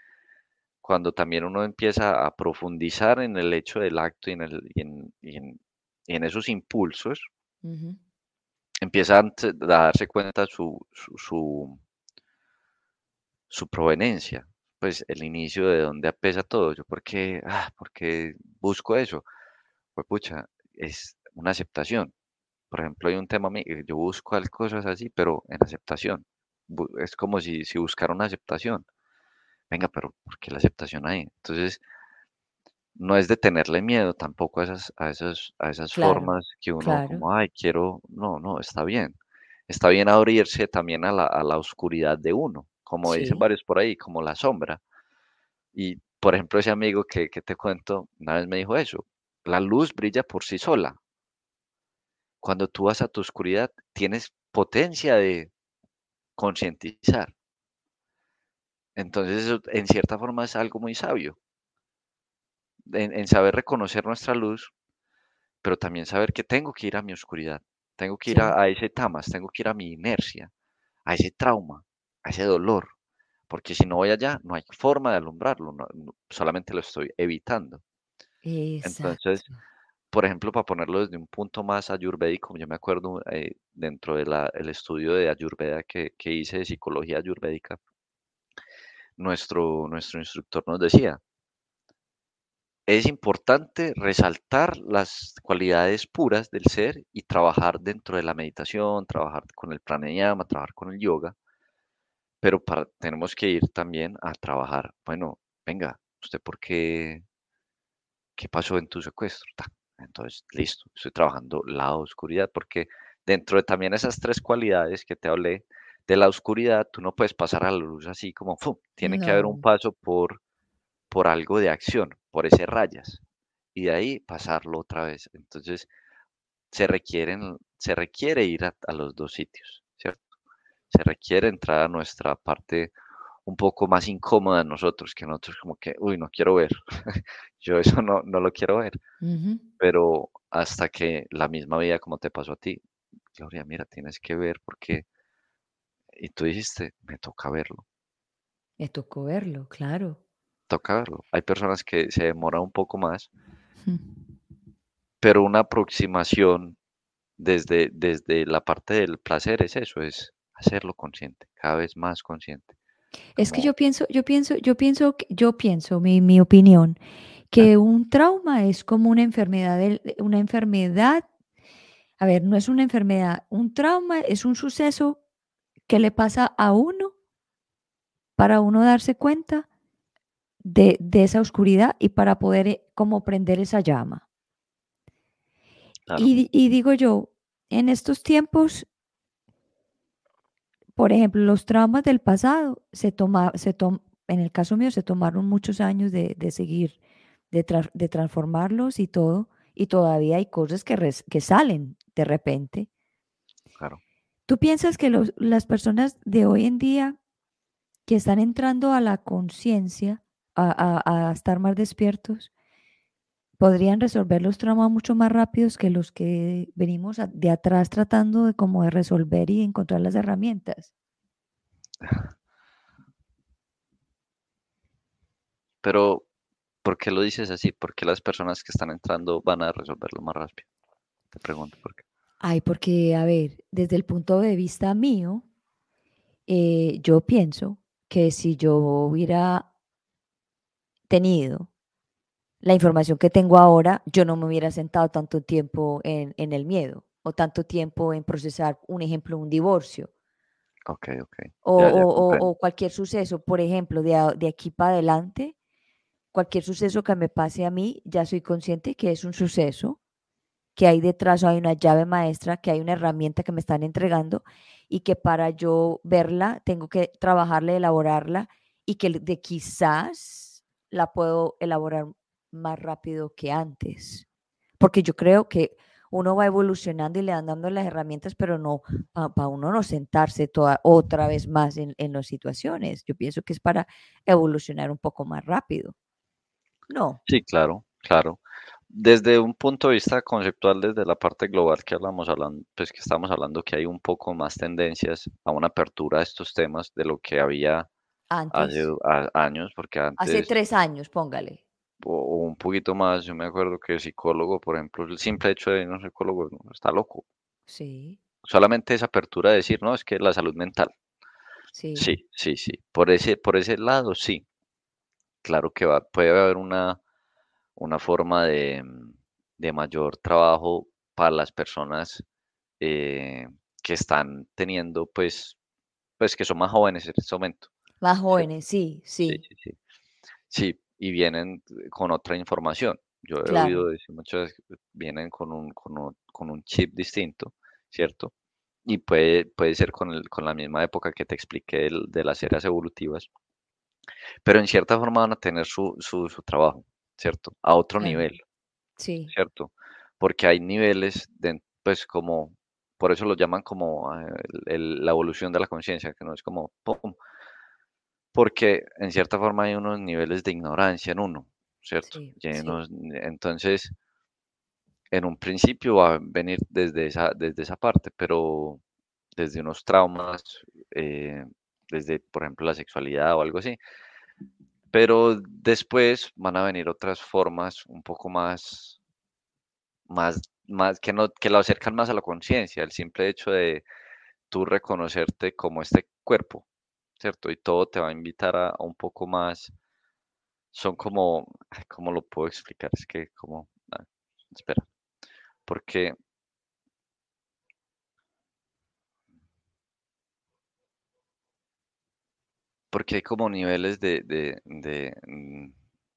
cuando también uno empieza a profundizar en el hecho del acto y en, el, y en, en, esos impulsos, empieza a darse cuenta su, su, su, proveniencia, pues el inicio de donde apesa todo. Yo, ¿por qué, ah, busco eso? Pues pucha, es una aceptación. Por ejemplo, hay un tema, yo busco cosas así, pero en aceptación es como si, si buscara una aceptación. Venga, pero ¿por qué la aceptación ahí? Entonces, no es de tenerle miedo tampoco a esas, a esas, a esas formas que uno como, ay, quiero, no, no, está bien. Está bien abrirse también a la, a la oscuridad de uno, como dicen varios por ahí, como la sombra. Y, por ejemplo, ese amigo que, que te cuento, una vez me dijo eso, la luz brilla por sí sola. Cuando tú vas a tu oscuridad, tienes potencia de concientizar. Entonces, eso en cierta forma es algo muy sabio. En, saber reconocer nuestra luz, pero también saber que tengo que ir a mi oscuridad, tengo que ir a, ese tamas, tengo que ir a mi inercia, a ese trauma, a ese dolor, porque si no voy allá, no hay forma de alumbrarlo, solamente lo estoy evitando. Entonces, por ejemplo, para ponerlo desde un punto más ayurvédico, yo me acuerdo eh, dentro del estudio de ayurveda que, que, hice de psicología ayurvédica, nuestro, nuestro instructor nos decía, es importante resaltar las cualidades puras del ser y trabajar dentro de la meditación, trabajar con el pranayama, trabajar con el yoga, pero tenemos que ir también a trabajar, bueno, venga, ¿usted por qué? ¿Qué pasó en tu secuestro? Entonces, listo, estoy trabajando la oscuridad, porque dentro de también esas tres cualidades que te hablé, de la oscuridad, tú no puedes pasar a la luz así como, ¡fum! tiene que haber un paso por por algo de acción, por ese rayas, y de ahí pasarlo otra vez. Entonces, se, requieren, se requiere ir a, los dos sitios, ¿cierto? Se requiere entrar a nuestra parte un poco más incómoda de nosotros, que nosotros como que, uy, no quiero ver, (laughs) yo eso no, no lo quiero ver, pero hasta que la misma vida como te pasó a ti, Gloria, mira, tienes que ver porque, y tú dijiste, me toca verlo. Me tocó verlo, claro toca verlo. Hay personas que se demoran un poco más, pero una aproximación desde, desde la parte del placer es eso, es hacerlo consciente, cada vez más consciente. Es que yo pienso, yo pienso, yo pienso, yo pienso, mi, mi opinión, que un trauma es como una enfermedad, una enfermedad, a ver, no es una enfermedad, un trauma es un suceso que le pasa a uno para uno darse cuenta de, esa oscuridad y para poder eh, como prender esa llama. Y, digo yo, en estos tiempos, por ejemplo, los traumas del pasado, se toma, se en el caso mío, se tomaron muchos años de, seguir, de, de, transformarlos y todo, y todavía hay cosas que, que salen de repente. ¿Tú piensas que los, las personas de hoy en día que están entrando a la conciencia a, estar más despiertos, podrían resolver los traumas mucho más rápidos que los que venimos de atrás tratando de como de resolver y encontrar las herramientas. Pero, ¿por qué lo dices así? ¿Por qué las personas que están entrando van a resolverlo más rápido? Te pregunto por qué. Ay, porque, a ver, desde el punto de vista mío, eh, yo pienso que si yo hubiera tenido la información que tengo ahora, yo no me hubiera sentado tanto tiempo en, el miedo o tanto tiempo en procesar, un ejemplo, un divorcio. Ok, ok. O, cualquier suceso, por ejemplo, de, de, aquí para adelante, cualquier suceso que me pase a mí, ya soy consciente que es un suceso, que hay detrás hay una llave maestra, que hay una herramienta que me están entregando y que para yo verla tengo que trabajarla, elaborarla y que de quizás la puedo elaborar más rápido que antes. Porque yo creo que uno va evolucionando y le dan dando las herramientas, pero no para uno no sentarse toda, otra vez más en, en las situaciones. Yo pienso que es para evolucionar un poco más rápido. No. Sí, claro, claro. Desde un punto de vista conceptual, desde la parte global que hablamos hablando, pues que estamos hablando que hay un poco más tendencias a una apertura a estos temas de lo que había Hace años, porque antes... Hace tres años, póngale. O, un poquito más, yo me acuerdo que el psicólogo, por ejemplo, el simple hecho de no psicólogo, está loco. Sí. Solamente esa apertura de decir, no, es que la salud mental. Sí. Sí, sí, sí. Por ese, por ese lado, sí. Claro que va, puede haber una, una forma de, de mayor trabajo para las personas eh, que están teniendo, pues, pues que son más jóvenes en este momento. Más jóvenes, sí, sí. Sí, sí, sí. Sí, y vienen con otra información. Yo he claro. oído decir muchas veces que vienen con un, con un, con un chip distinto, ¿cierto? Y puede, puede ser con, el, con la misma época que te expliqué el- de las eras evolutivas, pero en cierta forma van a tener su, su, su trabajo, ¿cierto? A otro nivel, Sí, ¿cierto? Porque hay niveles, de, pues como, por eso lo llaman como el- el- la evolución de la conciencia, que no es como, ¡pum! Porque en cierta forma hay unos niveles de ignorancia en uno, ¿cierto? sí, sí. unos- entonces, en un principio va a venir desde esa, desde esa parte, pero desde unos traumas, eh, desde, por ejemplo, la sexualidad o algo así. Pero después van a venir otras formas un poco más, más, más que no, que lo acercan más a la conciencia, el simple hecho de tú reconocerte como este cuerpo, ¿cierto? Y todo te va a invitar a, un poco más, son como, ¿cómo lo puedo explicar? Es que como, ah, espera, porque porque hay como niveles de, de, de, mm,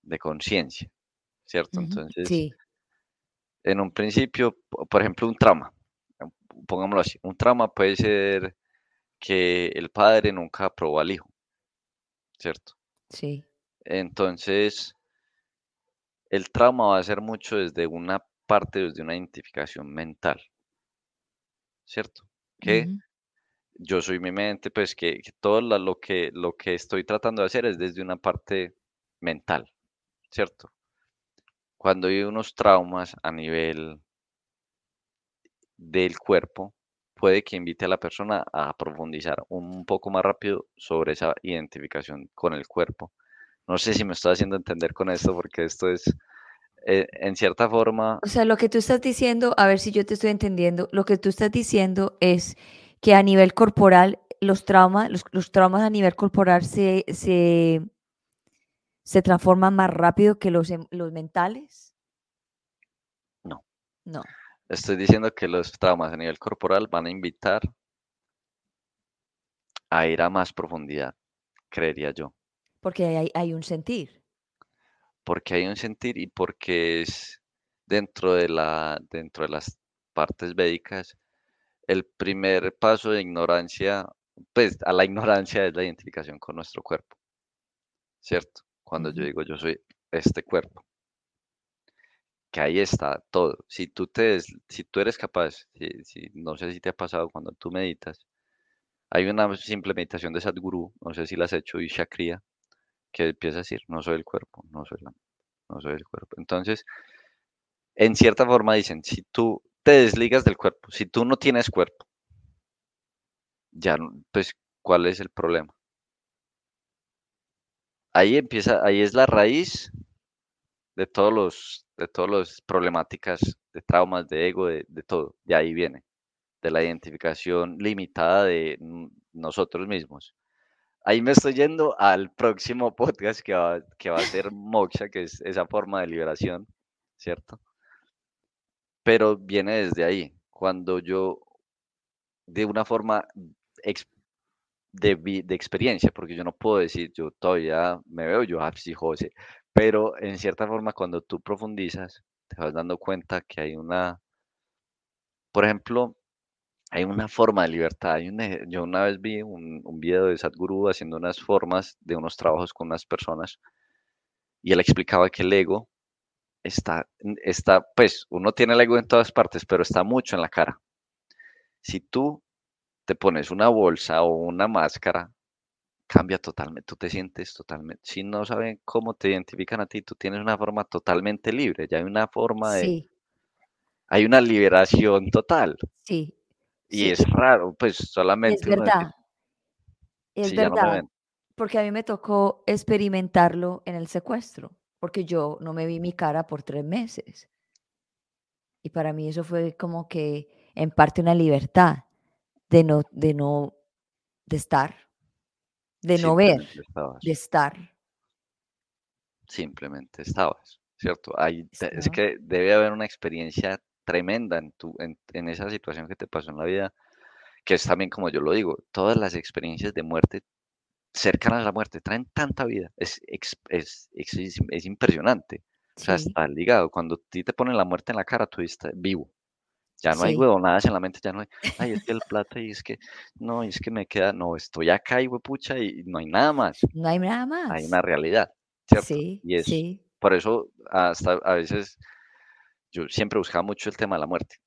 de conciencia, ¿cierto? Entonces, Sí, en un principio, po- por ejemplo, un trauma, eh, pongámoslo así, un trauma puede ser que el padre nunca aprobó al hijo, ¿cierto? sí. Entonces, el trauma va a ser mucho desde una parte, desde una identificación mental, ¿cierto? Que yo soy mi mente, pues que, todo lo que, lo que estoy tratando de hacer es desde una parte mental, ¿cierto? Cuando hay unos traumas a nivel del cuerpo, puede que invite a la persona a profundizar un poco más rápido sobre esa identificación con el cuerpo. No sé si me estoy haciendo entender con esto, porque esto es, eh, en cierta forma, O sea, lo que tú estás diciendo, a ver si yo te estoy entendiendo, lo que tú estás diciendo es que a nivel corporal, los traumas, los, los traumas a nivel corporal se, se, se transforman más rápido que los, em- los mentales. no. No, Estoy diciendo que los traumas a nivel corporal van a invitar a ir a más profundidad, creería yo, porque hay, hay un sentir. porque hay un sentir y porque es dentro de la, dentro de las partes védicas, el primer paso de ignorancia, pues a la ignorancia es la identificación con nuestro cuerpo, ¿cierto? Cuando yo digo yo soy este cuerpo, que ahí está todo. Si tú te, si tú eres capaz, si, si- no sé si te ha pasado cuando tú meditas, hay una simple meditación de Sadhguru, no sé si la has hecho, y Shakriya, que empieza a decir, no soy el cuerpo, no soy la, no soy el cuerpo. Entonces, en cierta forma dicen, si tú te desligas del cuerpo, si tú no tienes cuerpo, ya, pues, ¿cuál es el problema? Ahí empieza, ahí es la raíz de todos los, de todas las problemáticas, de traumas, de ego, de, todo. De ahí viene, de la identificación limitada de nosotros mismos. Ahí me estoy yendo al próximo (laughs) podcast que va, que va a ser Moksha, que es esa forma de liberación, ¿cierto? Pero viene desde ahí, cuando yo, de una forma de, de experiencia, porque yo no puedo decir, yo todavía me veo yo, sí, José, pero en cierta forma cuando tú profundizas, te vas dando cuenta que hay una, por ejemplo, hay una forma de libertad. Hay yo una vez vi un, un video de Sadhguru haciendo unas formas de unos trabajos con unas personas y él explicaba que el ego está, está, pues uno tiene el ego en todas partes, pero está mucho en la cara. Si tú te pones una bolsa o una máscara, cambia totalmente, tú te sientes totalmente, si no saben cómo te identifican a ti, tú tienes una forma totalmente libre, ya hay una forma de, Sí, hay una liberación total. sí, Y sí. es raro, pues es solamente decir, verdad, es no verdad, porque a mí me tocó experimentarlo en el secuestro, porque yo no me vi mi cara por tres meses. Y para mí eso fue como que en parte una libertad de no, de no, de estar, de no ver, estabas, de estar. simplemente estabas, ¿cierto? Te- es que debe haber una experiencia tremenda en tu, en, en esa situación que te pasó en la vida, que es también como yo lo digo, todas las experiencias de muerte cercanas a la muerte traen tanta vida, es, es, es, impresionante. O sea, está ligado. Cuando a ti te ponen la muerte en la cara, tú estás vivo. Ya no hay huevonadas en la mente, ya no hay, ay, es que el plata y es que, no, es que me queda, no, estoy acá y pucha y no hay nada más. No hay nada más. Hay una realidad, ¿cierto? Sí, y es, sí. Por eso hasta a veces yo siempre buscaba mucho el tema de la muerte.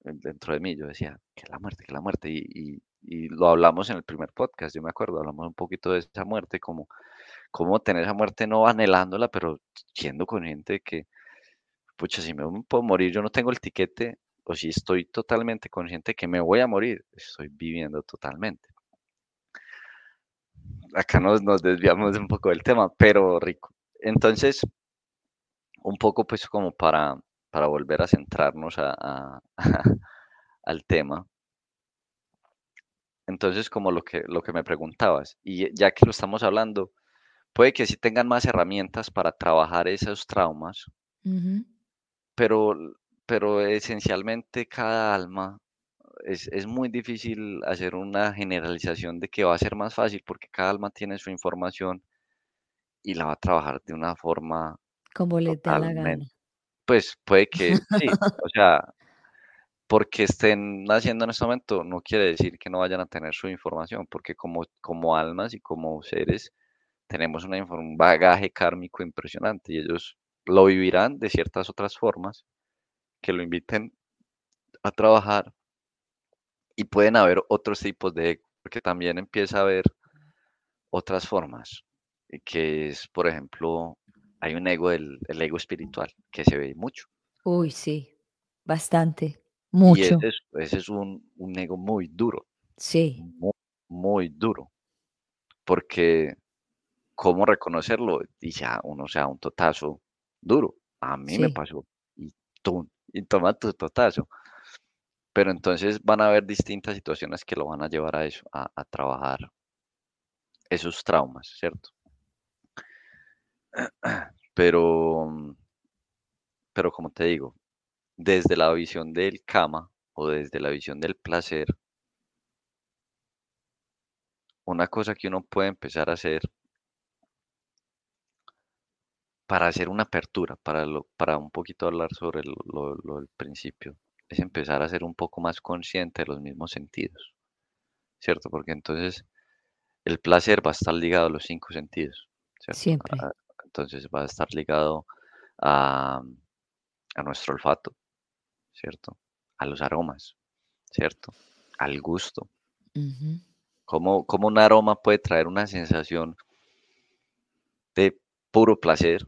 Dentro de mí yo decía, que la muerte, que la muerte. Y, lo hablamos en el primer podcast, yo me acuerdo, hablamos un poquito de esa muerte, como cómo tener esa muerte no anhelándola, pero siendo consciente de que, pucha, si me puedo morir, yo no tengo el tiquete, o si estoy totalmente consciente de que me voy a morir, estoy viviendo totalmente. Acá nos, nos desviamos un poco del tema, pero rico. Entonces, un poco pues como para, para volver a centrarnos a, (laughs) al tema. Entonces, como lo que, lo que me preguntabas, y ya que lo estamos hablando, puede que sí tengan más herramientas para trabajar esos traumas, pero, pero esencialmente cada alma es, es, muy difícil hacer una generalización de que va a ser más fácil porque cada alma tiene su información y la va a trabajar de una forma como le da la gana. Pues puede que sí, o sea, porque estén haciendo en este momento no quiere decir que no vayan a tener su información, porque como, como almas y como seres tenemos una, un bagaje kármico impresionante y ellos lo vivirán de ciertas otras formas que lo inviten a trabajar y pueden haber otros tipos de porque también empieza a haber otras formas, que es, por ejemplo, hay un ego, el, ego espiritual, que se ve mucho. Uy, sí, bastante, mucho. Y ese es, un, ego muy duro. Sí. Muy, duro. Porque, ¿cómo reconocerlo? Y ya uno sea un totazo duro. A mí me pasó. Y tú, y toma tu totazo. Pero entonces van a haber distintas situaciones que lo van a llevar a eso, a, a trabajar esos traumas, ¿cierto? (clears throat) Pero, pero como te digo, desde la visión del kama o desde la visión del placer, una cosa que uno puede empezar a hacer para hacer una apertura, para, lo, para un poquito hablar sobre lo, lo, del principio, es empezar a ser un poco más consciente de los mismos sentidos, ¿cierto? Porque entonces el placer va a estar ligado a los cinco sentidos, ¿cierto? Siempre entonces va a estar ligado a, nuestro olfato, ¿cierto? A los aromas, ¿cierto? Al gusto. como ¿Cómo, un aroma puede traer una sensación de puro placer?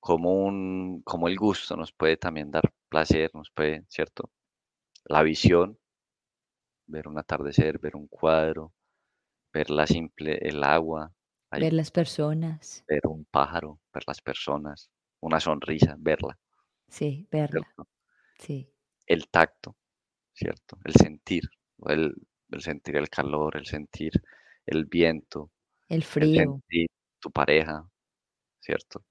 Como, un, como el gusto nos puede también dar placer, nos puede, ¿cierto? La visión, ver un atardecer, ver un cuadro, ver la simple, el agua, ver las personas. Ver un pájaro, ver las personas, una sonrisa, verla. Sí, verla. Sí. El tacto, ¿cierto? El sentir, el, sentir el calor, el sentir el viento. El frío. Tu pareja, ¿cierto?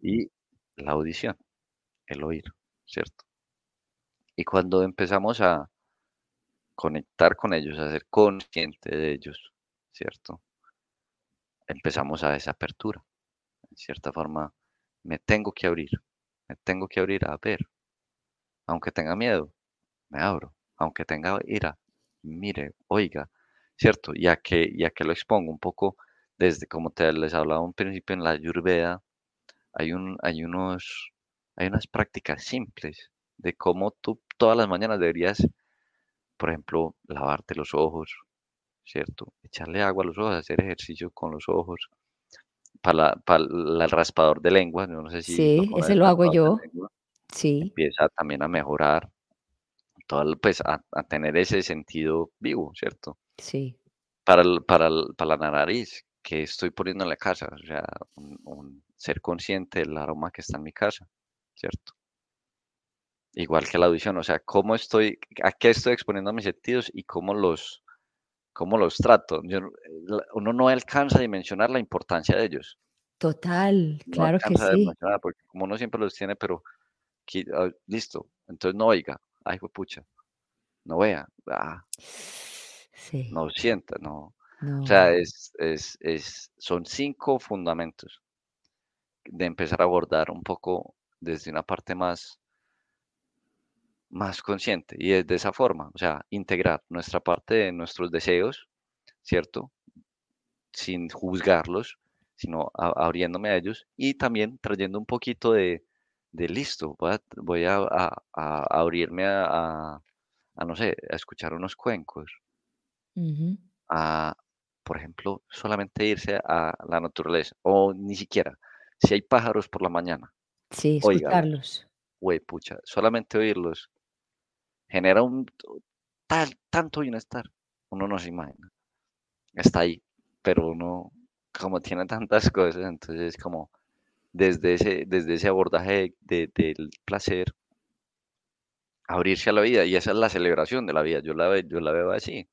Y la audición, el oír, ¿cierto? Y cuando empezamos a conectar con ellos, a ser consciente de ellos, ¿cierto? empezamos a esa apertura. En cierta forma, me tengo que abrir, me tengo que abrir a ver. Aunque tenga miedo, me abro. Aunque tenga ira, mire, oiga, ¿cierto? Ya que, ya que lo expongo un poco desde, como te les hablaba un principio en la Ayurveda, hay, un, hay, unos, hay unas prácticas simples de cómo tú todas las mañanas deberías, por ejemplo, lavarte los ojos, ¿cierto? Echarle agua a los ojos, hacer ejercicio con los ojos. Para, para el raspador de lengua, no sé si... Sí, ese lo hago yo. Sí. Empieza también a mejorar, todo, pues a, tener ese sentido vivo, ¿cierto? Sí. Para, para, para la nariz, que estoy poniendo en la casa, o sea, un, ser consciente del aroma que está en mi casa, ¿cierto? Igual que la audición, o sea, cómo estoy, a qué estoy exponiendo mis sentidos y cómo los, cómo los trato. uno no alcanza a dimensionar la importancia de ellos. Total, claro que sí. Porque como uno siempre los tiene, pero ah, listo, entonces no oiga, ay, pucha, no vea, ah, Sí, no sienta, no. O sea, es, es, es, son cinco fundamentos de empezar a abordar un poco desde una parte más, más consciente y es de esa forma, o sea, integrar nuestra parte de nuestros deseos, ¿cierto? Sin juzgarlos, sino a- abriéndome a ellos y también trayendo un poquito de, de listo, voy a, voy a, a- a abrirme a, no sé, a escuchar unos cuencos, Ujú. a, por ejemplo, solamente irse a la naturaleza o ni siquiera, si hay pájaros por la mañana, Sí, escucharlos. güey, pucha, solamente oírlos genera un tal, tanto bienestar, uno no se imagina, está ahí, pero uno, como tiene tantas (laughs) cosas, entonces como desde ese, desde ese abordaje de- del placer, abrirse a la vida, y esa es la celebración de la vida, yo la, yo la veo así,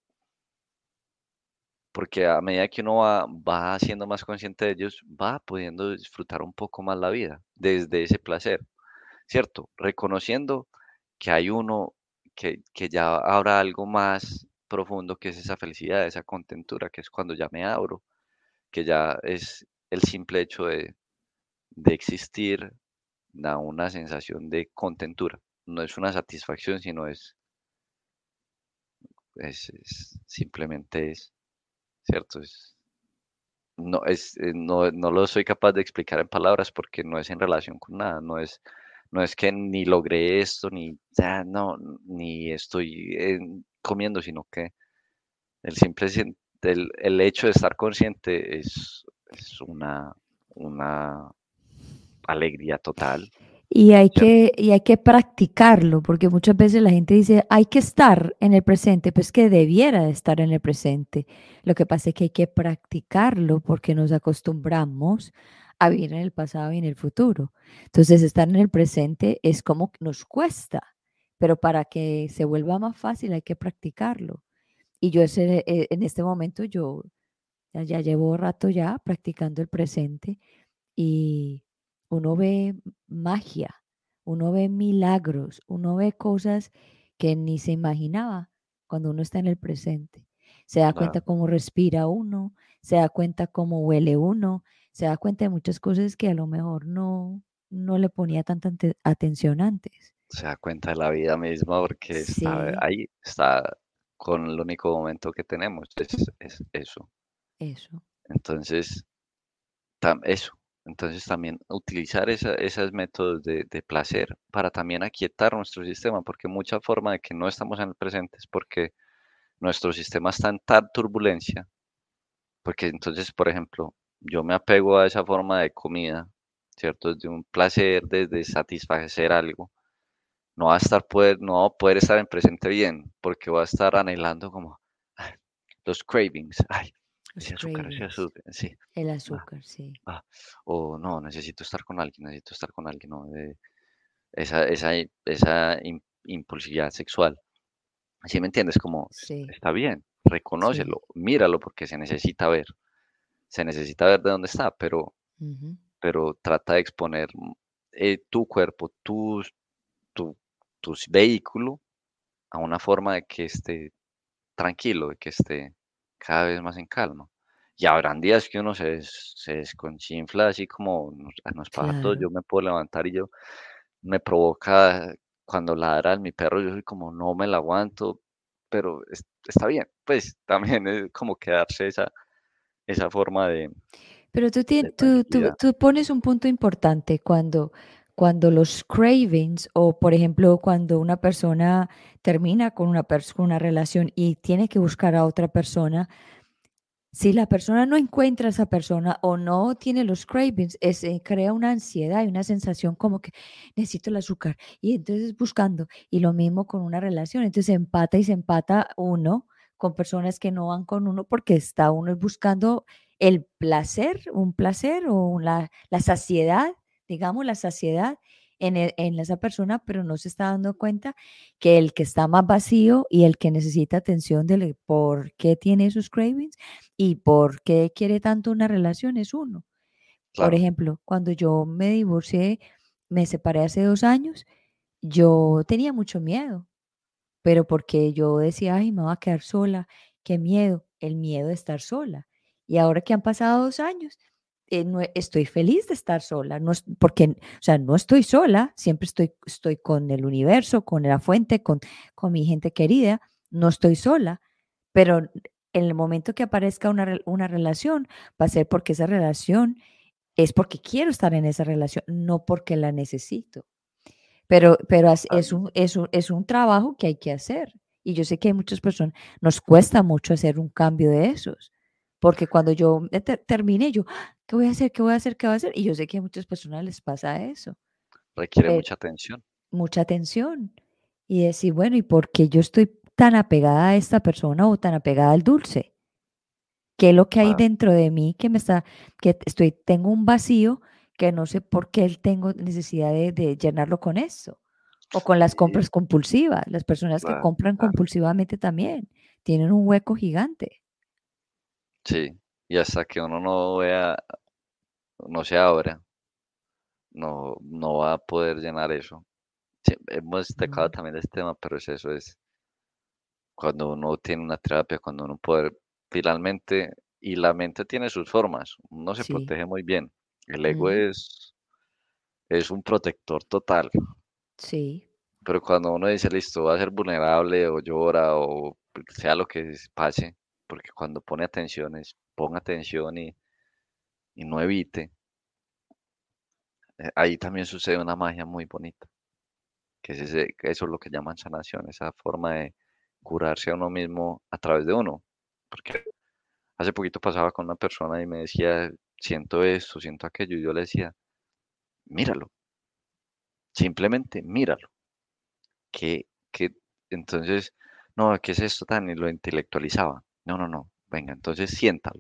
porque a medida que uno va, va siendo más consciente de ellos, va pudiendo disfrutar un poco más la vida, desde ese placer, ¿cierto? Reconociendo que hay uno, que, que ya habrá algo más profundo que es esa felicidad, esa contentura, que es cuando ya me abro, que ya es el simple hecho de, de existir, da una sensación de contentura. No es una satisfacción, sino es, es, simplemente es, ¿cierto? Es, no, es, eh, no, no lo soy capaz de explicar en palabras porque no es en relación con nada, no es, no es que ni logré esto, ni, ah, no, ni estoy eh, comiendo, sino que el simple, el, el hecho de estar consciente es, es una, una alegría total, Y hay que, y hay que practicarlo, porque muchas veces la gente dice, hay que estar en el presente, pues que debiera de estar en el presente. Lo que pasa es que hay que practicarlo porque nos acostumbramos a vivir en el pasado y en el futuro. Entonces, estar en el presente es como nos cuesta, pero para que se vuelva más fácil hay que practicarlo. Y yo ese, eh, en este momento, yo ya, ya llevo rato ya practicando el presente y uno ve magia, uno ve milagros, uno ve cosas que ni se imaginaba cuando uno está en el presente. Se da cuenta cómo respira uno, se da cuenta cómo huele uno, se da cuenta de muchas cosas que a lo mejor no, no le ponía tanta atención antes. se da cuenta de la vida misma porque está ahí, está con el único momento que tenemos, es, es eso. eso. Entonces, tam- eso. Entonces también utilizar esa- esos métodos de, de placer para también aquietar nuestro sistema, porque mucha forma de que no estamos en el presente es porque nuestro sistema está en tal turbulencia, porque entonces, por ejemplo, yo me apego a esa forma de comida, ¿cierto? De un placer, desde satisfacer algo no va a estar poder, no va a poder estar en presente bien, porque va a estar anhelando como "Ay, (laughs) los cravings, (laughs) ay, Azúcar, ese cravings, azúcar, sí, el ah, azúcar, sí. ah, o no, necesito estar con alguien, necesito estar con alguien, no, de- esa, esa, esa im- impulsividad sexual, ¿sí me entiendes? Como es- Sí, está bien, sí. reconócelo, míralo, porque se necesita ver, se necesita ver de dónde está, pero, ujú, pero trata de exponer mm, eh, tu cuerpo, tus, tu, tus vehículo a una forma de que esté tranquilo, de que esté cada vez más en calma. Y habrán días que uno se, se desconchinfla, así como a nos pasa a todos. Claro. Yo me puedo levantar y yo me provoca cuando ladra mi perro, yo soy como no me la aguanto, pero es- está bien. Pues (laughs) también es como quedarse esa, esa forma de, Pero tú, tien- de tú, tú, tú pones un punto importante cuando, cuando los cravings o, por ejemplo, cuando una persona termina con una, con una relación y tiene que buscar a otra persona, si la persona no encuentra a esa persona o no tiene los cravings, es, eh, crea una ansiedad y una sensación como que necesito el azúcar y entonces buscando. Y lo mismo con una relación, entonces empata y se empata uno con personas que no van con uno porque está uno buscando el placer, un placer o la, la saciedad, digamos, la saciedad en, e- en esa persona, pero no se está dando cuenta que el que está más vacío y el que necesita atención de por qué tiene esos cravings y por qué quiere tanto una relación es uno. Por ejemplo, cuando yo me divorcié, me separé hace dos años, yo tenía mucho miedo pero porque yo decía: "Ay, me voy a quedar sola, qué miedo", el miedo de estar sola. Y ahora que han pasado 2 años, eh, no estoy feliz de estar sola, no es porque, o sea, no estoy sola, siempre estoy estoy con el universo, con la fuente, con con mi gente querida, no estoy sola, pero en el momento que aparezca una una relación, va a ser porque esa relación es porque quiero estar en esa relación, no porque la necesito. Pero pero es un es un es un trabajo que hay que hacer. Y yo sé que hay muchas personas nos cuesta mucho hacer un cambio de esos, porque cuando yo termine, yo, ¿qué voy a hacer? ¿Qué voy a hacer? ¿Qué voy a hacer? Y yo sé que a muchas personas les pasa eso. Requiere mucha atención. Mucha atención. Y decir, bueno, ¿y por qué yo estoy tan apegada a esta persona o tan apegada al dulce? ¿Qué es lo que hay dentro de mí que me está, que estoy, tengo un vacío que no sé por qué tengo necesidad de, llenarlo con eso? O con las compras compulsivas. Las personas que compran compulsivamente también tienen un hueco gigante. Sí, y hasta que uno no vea, no se abra, no, no va a poder llenar eso. hemos destacado también este tema, pero es eso, es cuando uno tiene una terapia, cuando uno puede finalmente, y la mente tiene sus formas, uno se protege muy bien. El ego es, es un protector total. Sí. Pero cuando uno dice, listo, va a ser vulnerable o llora o sea lo que pase, porque cuando pone atenciones, ponga atención y, no evite, eh, ahí también sucede una magia muy bonita, que es ese, eso es lo que llaman sanación, esa forma de curarse a uno mismo a través de uno. Porque hace poquito pasaba con una persona y me decía, siento esto, siento aquello, y yo le decía, míralo, simplemente míralo. Que, que entonces, no, ¿qué es esto tan? Y lo intelectualizaba. No, no, no, venga, entonces siéntalo,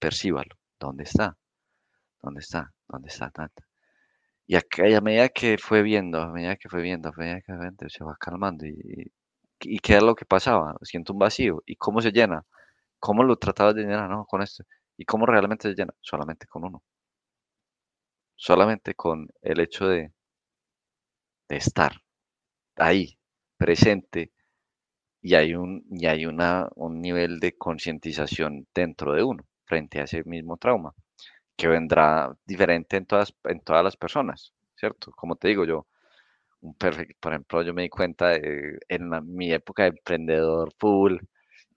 percíbalo, ¿dónde está? ¿Dónde está? ¿Dónde está? Tanta? Y a, a medida que fue viendo, a medida que fue viendo, a medida que fue viendo, se va calmando y, y qué es lo que pasaba, siento un vacío. ¿Y cómo se llena? ¿Cómo lo trataba de llenar? No, con esto. ¿Y cómo realmente se llena? Solamente con uno. Solamente con el hecho de, de estar ahí, presente, y hay un, y hay una, un nivel de concientización dentro de uno frente a ese mismo trauma, que vendrá diferente en todas, en todas las personas, ¿cierto? Como te digo, yo un perfecto, por ejemplo, yo me di cuenta en mi época de emprendedor full,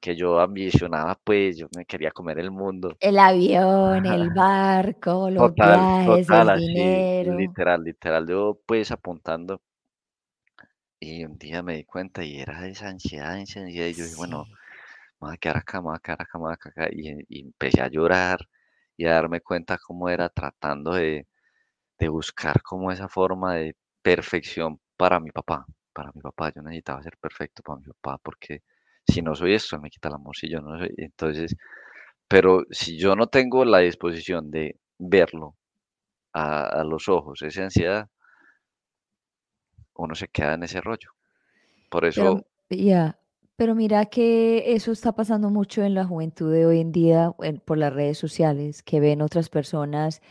que yo ambicionaba, pues yo me quería comer el mundo. El avión, el (laughs) barco, los viajes, el dinero. Literal, literal, yo pues apuntando. Y un día me di cuenta y era esa ansiedad, esa ansiedad, y yo dije, bueno, me voy a quedar acá, me voy a quedar acá, me voy a quedar acá, y, y empecé a llorar y a darme cuenta cómo era tratando de, de buscar como esa forma de perfección para mi papá, para mi papá, yo necesitaba ser perfecto para mi papá, porque si no soy esto, me quita el amor, si yo no soy, entonces, pero si yo no tengo la disposición de verlo a, los ojos, esa ansiedad, uno se queda en ese rollo. Por eso... Ya, pero mira que eso está pasando mucho en la juventud de hoy en día por las redes sociales, que ven otras personas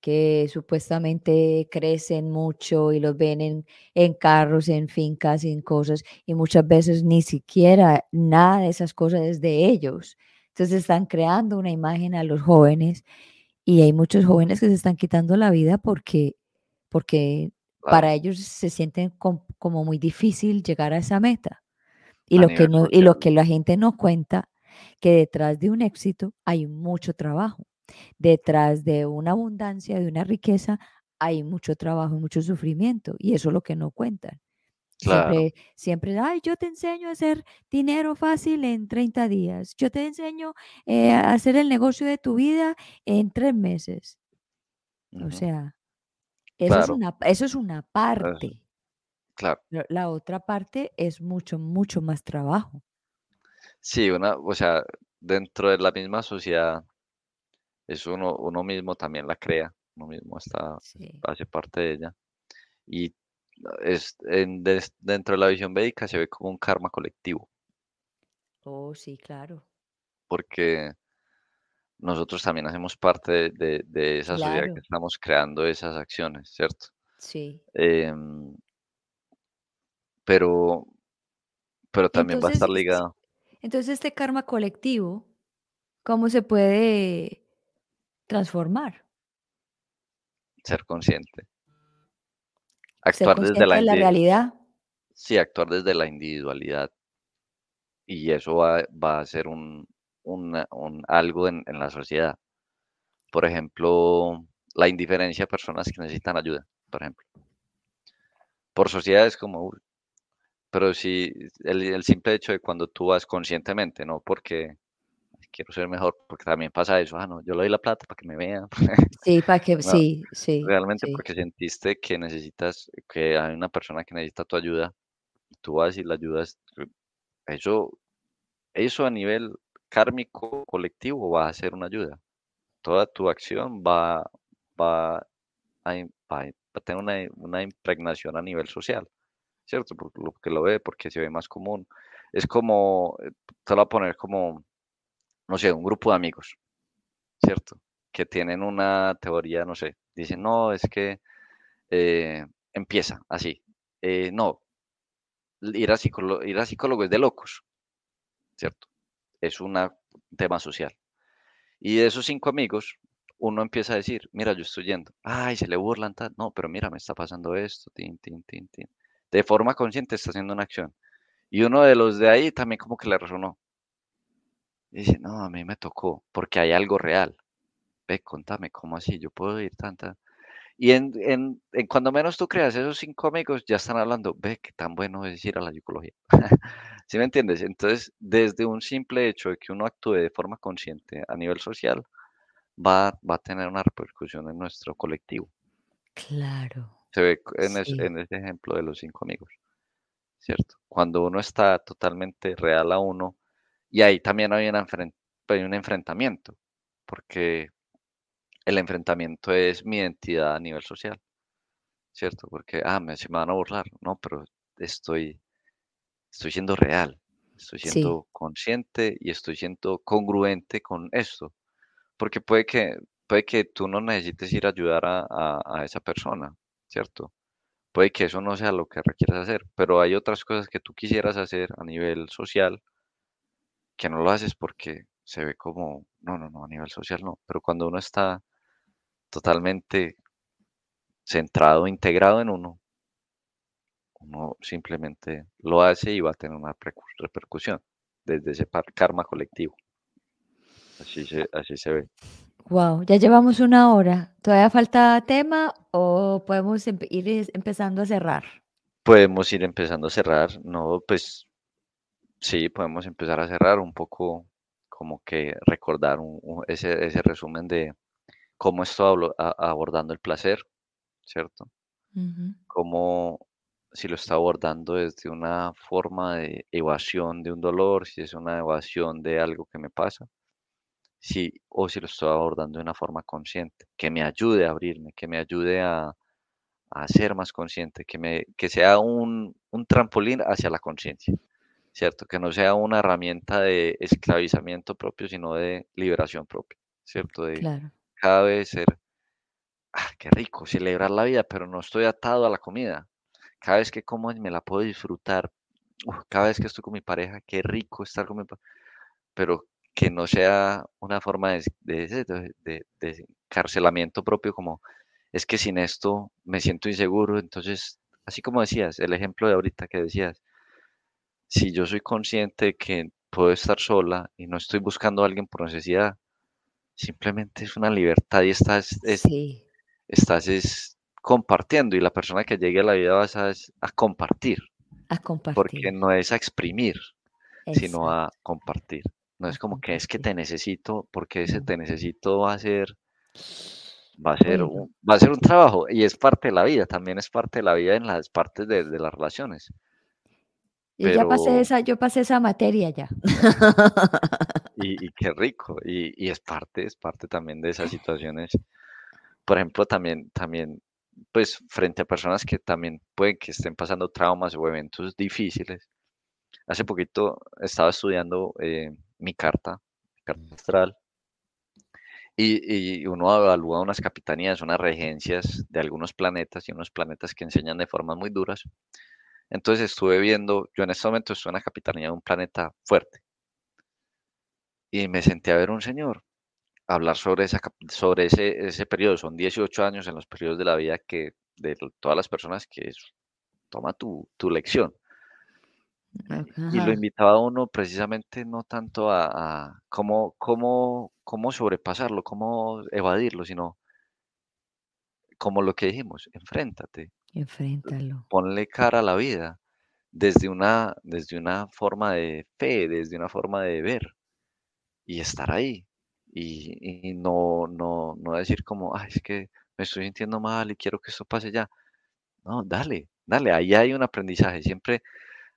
que supuestamente crecen mucho y los ven en, en carros, en fincas, en cosas, y muchas veces ni siquiera nada de esas cosas es de ellos. Entonces están creando una imagen a los jóvenes y hay muchos jóvenes que se están quitando la vida porque, porque para ellos se sienten como muy difícil llegar a esa meta. Y lo, que no, y lo que la gente no cuenta, que detrás de un éxito hay mucho trabajo detrás de una abundancia, de una riqueza, hay mucho trabajo y mucho sufrimiento, y eso es lo que no cuentan. Siempre, siempre, ay, yo te enseño a hacer dinero fácil en 30 días, yo te enseño eh, a hacer el negocio de tu vida en tres meses. O sea, eso, es una, eso es una parte. Claro. La otra parte es mucho, mucho más trabajo. Sí, una, o sea, dentro de la misma sociedad eso uno, uno mismo también la crea, uno mismo está, hace parte de ella. Y es, en, dentro de la visión védica se ve como un karma colectivo. Oh, sí, claro. Porque nosotros también hacemos parte de, de, esa sociedad que estamos creando esas acciones, ¿cierto? Sí. Em, pero pero también va a estar ligado. Entonces, este karma colectivo, ¿cómo se puede transformar? Ser consciente. Actuar desde la, la realidad. Sí, actuar desde la individualidad. Y eso va, va a ser un, un, algo en, en, la sociedad. Por ejemplo, la indiferencia a personas que necesitan ayuda, por ejemplo. Por sociedades como... Pero si el, el simple hecho de cuando tú vas conscientemente, no porque quiero ser mejor, porque también pasa eso, ah, no, yo le doy la plata para que me vean. Sí, para (laughs) que, sí, sí. Realmente porque sentiste que necesitas, que hay una persona que necesita tu ayuda, y tú vas y la ayudas, eso, eso a nivel kármico colectivo va a ser una ayuda. Toda tu acción va, va, a, tener una, una, impregnación a nivel social, ¿cierto? Porque lo que lo ve, porque se ve más común. Es como, eh, te lo voy a poner como, no sé, un grupo de amigos, ¿cierto? Que tienen una teoría, no sé, dicen, no, es que eh, empieza así. Eh, no, ir a, psicólogo, ir a psicólogo es de locos, ¿cierto? Es un tema social. Y de esos cinco amigos, uno empieza a decir, mira, yo estoy yendo, ay, se le burlan, no, pero mira, me está pasando esto, tin, tin, tin, tin. De forma consciente está haciendo una acción. Y uno de los de ahí también como que le resonó, dice, no, a mí me tocó, porque hay algo real. Ve, contame, ¿cómo así? Yo puedo ir tanta. Y en, en, en, cuando menos tú creas, esos cinco amigos ya están hablando, ve, qué tan bueno es ir a la psicología. (laughs) ¿Sí me entiendes? Entonces, desde un simple hecho de que uno actúe de forma consciente a nivel social, va, va a tener una repercusión en nuestro colectivo. Claro. Se ve en, en ese ejemplo de los cinco amigos, ¿cierto? Cuando uno está totalmente real a uno, y ahí también hay, hay un enfrentamiento, porque el enfrentamiento es mi identidad a nivel social, ¿cierto? Porque, ah, me, se me van a burlar, no, pero estoy, estoy siendo real, estoy siendo consciente y estoy siendo congruente con esto, porque puede que, puede que tú no necesites ir a ayudar a, a esa persona, ¿cierto? Puede que eso no sea lo que requieras hacer, pero hay otras cosas que tú quisieras hacer a nivel social que no lo haces porque se ve como, no, no, no, a nivel social no, pero cuando uno está totalmente centrado, integrado en uno, uno simplemente lo hace y va a tener una repercusión desde ese karma colectivo. Así se, así se ve. Wow, ya llevamos una hora. ¿Todavía falta tema o podemos ir empezando a cerrar? Podemos ir empezando a cerrar. No, pues Sí, podemos empezar a cerrar un poco, como que recordar ese, ese resumen de cómo estoy abordando el placer, ¿cierto? Cómo si lo está abordando desde una forma de evasión de un dolor, si es una evasión de algo que me pasa, si, o si lo estoy abordando de una forma consciente, que me ayude a abrirme, que me ayude a, a ser más consciente, que, me, que sea un, un trampolín hacia la conciencia. ¿cierto? Que no sea una herramienta de esclavizamiento propio, sino de liberación propia, ¿cierto? De cada vez ser, ah, qué rico, celebrar la vida, pero no estoy atado a la comida. Cada vez que como me la puedo disfrutar. cada vez que estoy con mi pareja, qué rico estar con mi pareja. Pero que no sea una forma de, de, de, propio, como es que sin esto me siento inseguro. Entonces, así como decías, el ejemplo de ahorita que decías, si yo soy consciente de que puedo estar sola y no estoy buscando a alguien por necesidad, simplemente es una libertad y estás, es, estás es compartiendo y la persona que llegue a la vida vas a, a compartir. A compartir. Porque no es a exprimir, sino a compartir. No es como que es que te necesito, porque ese te necesito va a ser va a ser un, va a ser un trabajo y es parte de la vida, también es parte de la vida en las partes de, de las relaciones. Y ya pasé esa, yo pasé esa materia ya. Y, qué rico, y, es parte, es parte también de esas (laughs) situaciones. Por ejemplo, también, también, pues frente a personas que también pueden que estén pasando traumas o eventos difíciles. Hace poquito estaba estudiando eh, mi carta, mi carta astral, y, y, uno evalúa unas capitanías, unas regencias de algunos planetas y unos planetas que enseñan de formas muy duras Entonces estuve viendo, yo en este momento estoy en la capitanía de un planeta fuerte. Y me senté a ver un señor hablar sobre, esa, sobre ese, ese periodo. Son 18 años en los periodos de la vida que de todas las personas que es, toma tu, tu lección. Y lo invitaba a uno precisamente no tanto a, a cómo, cómo, cómo sobrepasarlo, cómo evadirlo, sino como lo que dijimos, enfréntate. Enfréntalo. Ponle cara a la vida desde una, desde una forma de fe, desde una forma de ver y estar ahí. Y, y no, no, no decir como, Ay, es que me estoy sintiendo mal y quiero que esto pase ya. No, dale, dale, ahí hay un aprendizaje. Siempre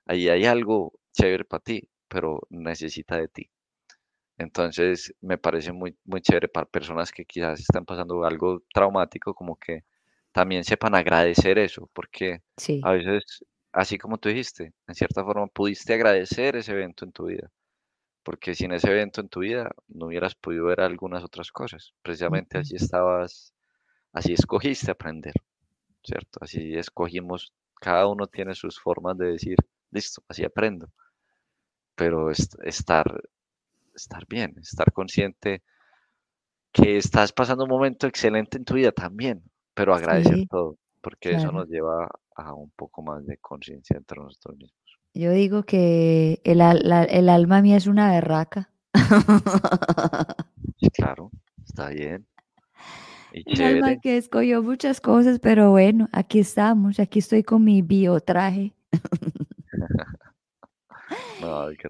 ahí hay algo chévere para ti, pero necesita de ti. Entonces, me parece muy, muy chévere para personas que quizás están pasando algo traumático, como que también sepan agradecer eso, porque a veces, así como tú dijiste, en cierta forma pudiste agradecer ese evento en tu vida, porque sin ese evento en tu vida no hubieras podido ver algunas otras cosas. Precisamente así estabas, así escogiste aprender, ¿cierto? Así escogimos, cada uno tiene sus formas de decir, listo, así aprendo. Pero estar, estar bien, estar consciente que estás pasando un momento excelente en tu vida también, pero agradecer todo, porque eso nos lleva a un poco más de conciencia entre nosotros mismos. Yo digo que el, el alma mía es una berraca. claro, está bien. Y un alma que escogió muchas cosas, pero bueno, aquí estamos, aquí estoy con mi biotraje. (laughs)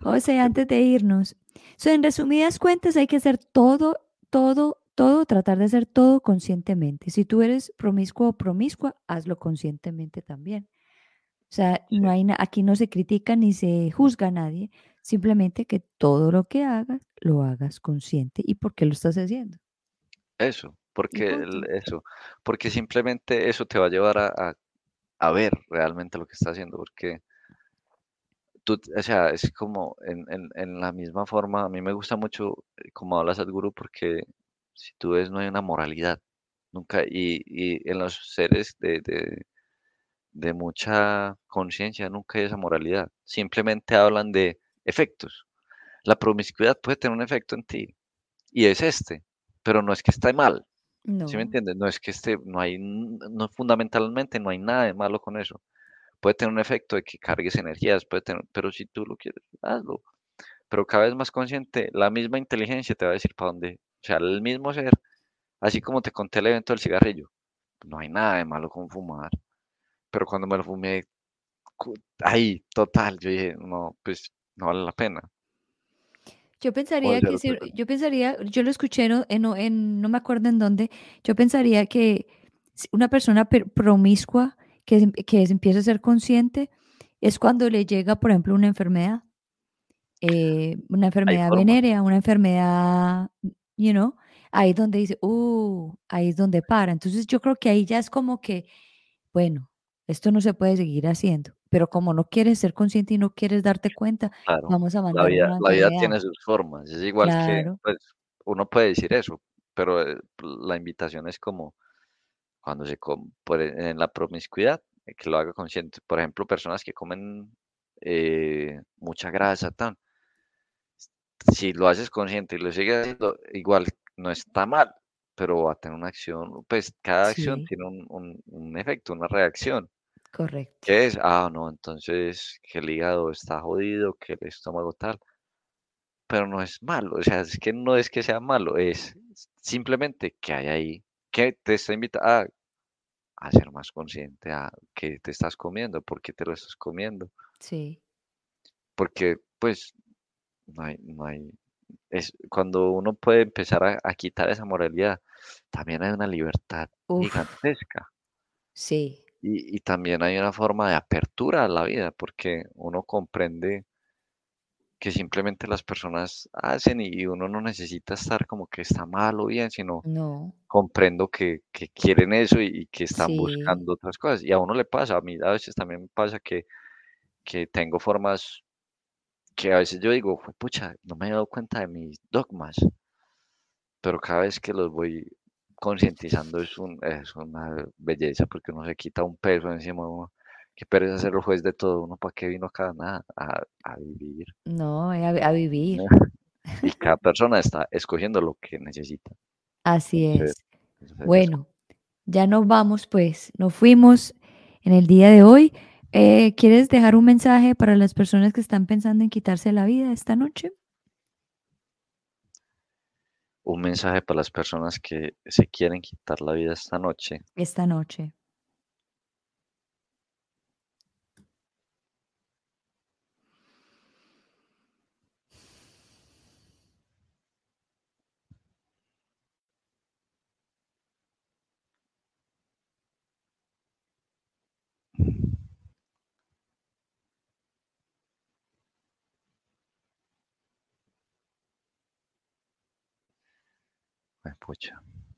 José, antes de irnos, en resumidas cuentas hay que hacer todo, todo, todo, tratar de hacer todo conscientemente. Si tú eres promiscuo o promiscua, hazlo conscientemente también. O sea, no hay aquí no se critica ni se juzga a nadie, simplemente que todo lo que hagas lo hagas consciente y por qué lo estás haciendo. Eso, porque eso, porque simplemente eso te va a llevar a, a ver realmente lo que estás haciendo, porque o sea, es como en, en, en, la misma forma, a mí me gusta mucho eh, como habla Sadhguru porque si tú ves no hay una moralidad, nunca, y, y en los seres de, de, de mucha conciencia nunca hay esa moralidad, simplemente hablan de efectos. La promiscuidad puede tener un efecto en ti y es este, pero no es que esté mal. No. ¿Sí me entiendes? No es que esté, no hay, no, fundamentalmente no hay nada de malo con eso puede tener un efecto de que cargues energías, puede tener, pero si tú lo quieres, hazlo. Pero cada vez más consciente, la misma inteligencia te va a decir para dónde, o sea, el mismo ser, así como te conté el evento del cigarrillo, no hay nada de malo con fumar, pero cuando me lo fumé, ahí, total, yo dije, no, pues no vale la pena. Yo pensaría que si, yo pensaría, yo lo escuché en, en, no me acuerdo en dónde, yo pensaría que una persona promiscua que, que empieza a ser consciente es cuando le llega, por ejemplo, una enfermedad, eh, una enfermedad venérea, una enfermedad, you know, ahí es donde dice, uh, ahí es donde para. Entonces yo creo que ahí ya es como que, bueno, esto no se puede seguir haciendo, pero como no quieres ser consciente y no quieres darte cuenta, vamos a mandar la vida, la vida tiene sus formas, es igual que, pues, uno puede decir eso, pero eh, la invitación es como, cuando se en la promiscuidad, eh, que lo haga consciente. Por ejemplo, personas que comen eh, mucha grasa, tan. Si lo haces consciente y lo sigues haciendo, igual no está mal, pero va a tener una acción, pues cada acción tiene un, un, efecto, una reacción. Correcto. Que es, ah, no, entonces que el hígado está jodido, que el estómago tal, pero no es malo, o sea, es que no es que sea malo, es simplemente que hay ahí, que te está invitando, a a ser más consciente a qué te estás comiendo, por qué te lo estás comiendo. Sí. Porque, pues, no hay, no hay, es cuando uno puede empezar a, quitar esa moralidad, también hay una libertad gigantesca. Sí. Y, y, también hay una forma de apertura a la vida, porque uno comprende que simplemente las personas hacen y uno no necesita estar como que está mal o bien, sino no. comprendo que, que, quieren eso y, que están buscando otras cosas. Y a uno le pasa, a mí a veces también me pasa que, que tengo formas que a veces yo digo, pucha, no me he dado cuenta de mis dogmas, pero cada vez que los voy concientizando es, un, es una belleza porque uno se quita un peso encima de uno qué pereza ser el juez de todo, uno para qué vino acá, nada, a, vivir. No, a, vivir. (laughs) Y cada persona está escogiendo lo que necesita. Así es. Bueno, ya nos vamos pues, nos fuimos en el día de hoy. Eh, ¿Quieres dejar un mensaje para las personas que están pensando en quitarse la vida esta noche? Un mensaje para las personas que se quieren quitar la vida esta noche. Esta noche.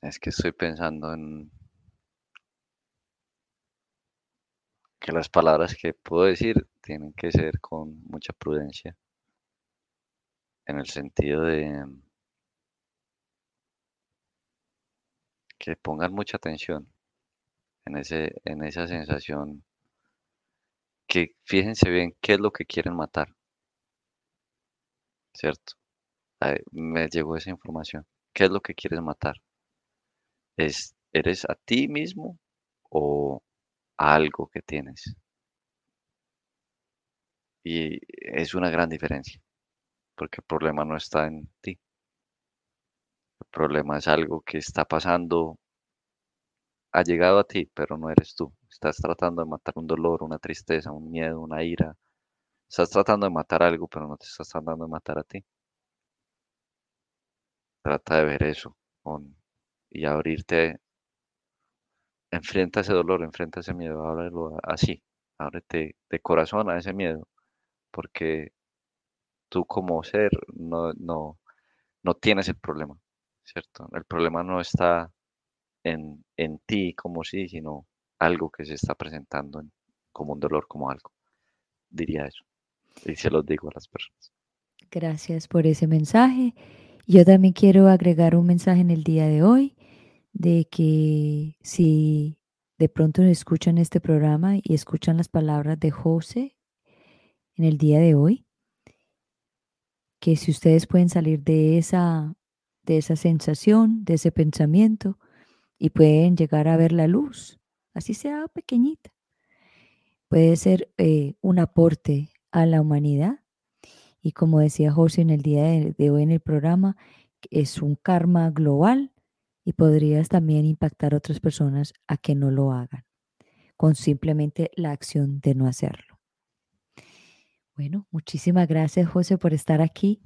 Es que estoy pensando en que las palabras que puedo decir tienen que ser con mucha prudencia, en el sentido de que pongan mucha atención en, ese, en esa sensación, que fíjense bien qué es lo que quieren matar, ¿cierto? me llegó esa información. ¿Qué es lo que quieres matar? ¿Es, ¿Eres a ti mismo o a algo que tienes? Y es una gran diferencia, porque el problema no está en ti. El problema es algo que está pasando, ha llegado a ti, pero no eres tú. Estás tratando de matar un dolor, una tristeza, un miedo, una ira. Estás tratando de matar algo, pero no te estás tratando de matar a ti. Trata de ver eso y abrirte. Enfrenta ese dolor, enfrenta ese miedo, ábrelo así, ábrete de corazón a ese miedo, porque tú como ser no, no, no tienes el problema, ¿cierto? El problema no está en, en ti como sí, sino algo que se está presentando como un dolor, como algo. Diría eso. Y se los digo a las personas. Gracias por ese mensaje. Yo también quiero agregar un mensaje en el día de hoy de que si de pronto escuchan este programa y escuchan las palabras de José en el día de hoy, que si ustedes pueden salir de esa, de esa sensación, de ese pensamiento y pueden llegar a ver la luz, así sea pequeñita, puede ser eh, un aporte a la humanidad y como decía José en el día de, hoy en el programa, es un karma global y podrías también impactar a otras personas a que no lo hagan, con simplemente la acción de no hacerlo. Bueno, muchísimas gracias José por estar aquí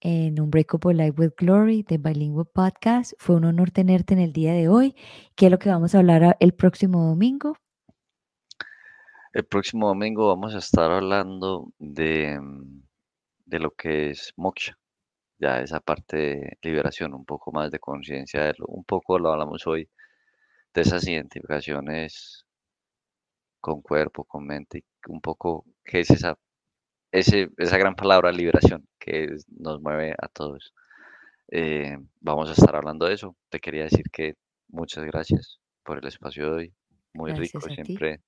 en un Breakable Life with Glory de Bilingual Podcast. Fue un honor tenerte en el día de hoy. ¿Qué es lo que vamos a hablar el próximo domingo? El próximo domingo vamos a estar hablando de mm, de lo que es moksha, ya esa parte de liberación, un poco más de conciencia, un poco lo hablamos hoy, de esas identificaciones con cuerpo, con mente, un poco qué es esa, ese, esa gran palabra liberación que nos mueve a todos. Eh, vamos a estar hablando de eso. Te quería decir que muchas gracias por el espacio de hoy, muy rico siempre.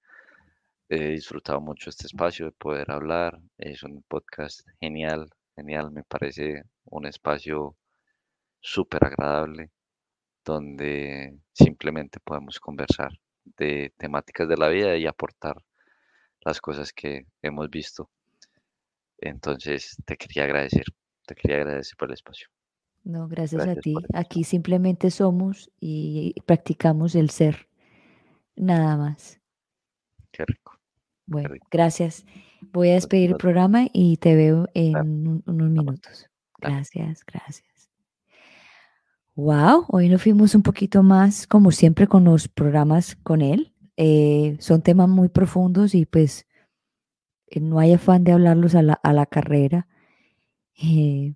He disfrutado mucho este espacio de poder hablar. Es un podcast genial, genial. Me parece un espacio súper agradable donde simplemente podemos conversar de temáticas de la vida y aportar las cosas que hemos visto. Entonces, te quería agradecer, te quería agradecer por el espacio. No, gracias, a ti. Aquí simplemente somos y practicamos el ser, nada más. Bueno, gracias. Voy a despedir el programa y te veo en unos minutos. Gracias, gracias. Wow, hoy nos fuimos un poquito más, como siempre, con los programas con él. Eh, son temas muy profundos y pues eh, no hay afán de hablarlos a la, carrera. Eh,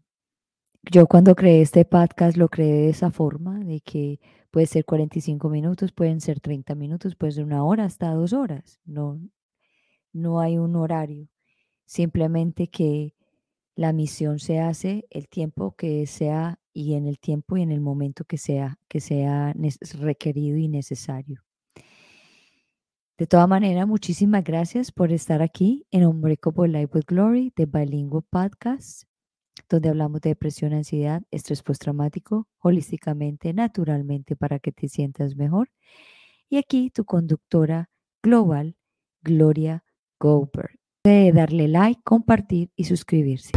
yo cuando creé este podcast lo creé de esa forma, de que puede ser 45 minutos, pueden ser 30 minutos, puede ser una hora, hasta dos horas. No, no hay un horario, simplemente que la misión se hace el tiempo que sea y en el tiempo y en el momento que sea, que sea requerido y necesario. De todas maneras, muchísimas gracias por estar aquí en Unbreakable Life with Glory de Bilingual Podcast, donde hablamos de depresión, ansiedad, estrés postraumático, holísticamente, naturalmente, para que te sientas mejor. Y aquí tu conductora global, Gloria Goldberg. De darle like, compartir y suscribirse.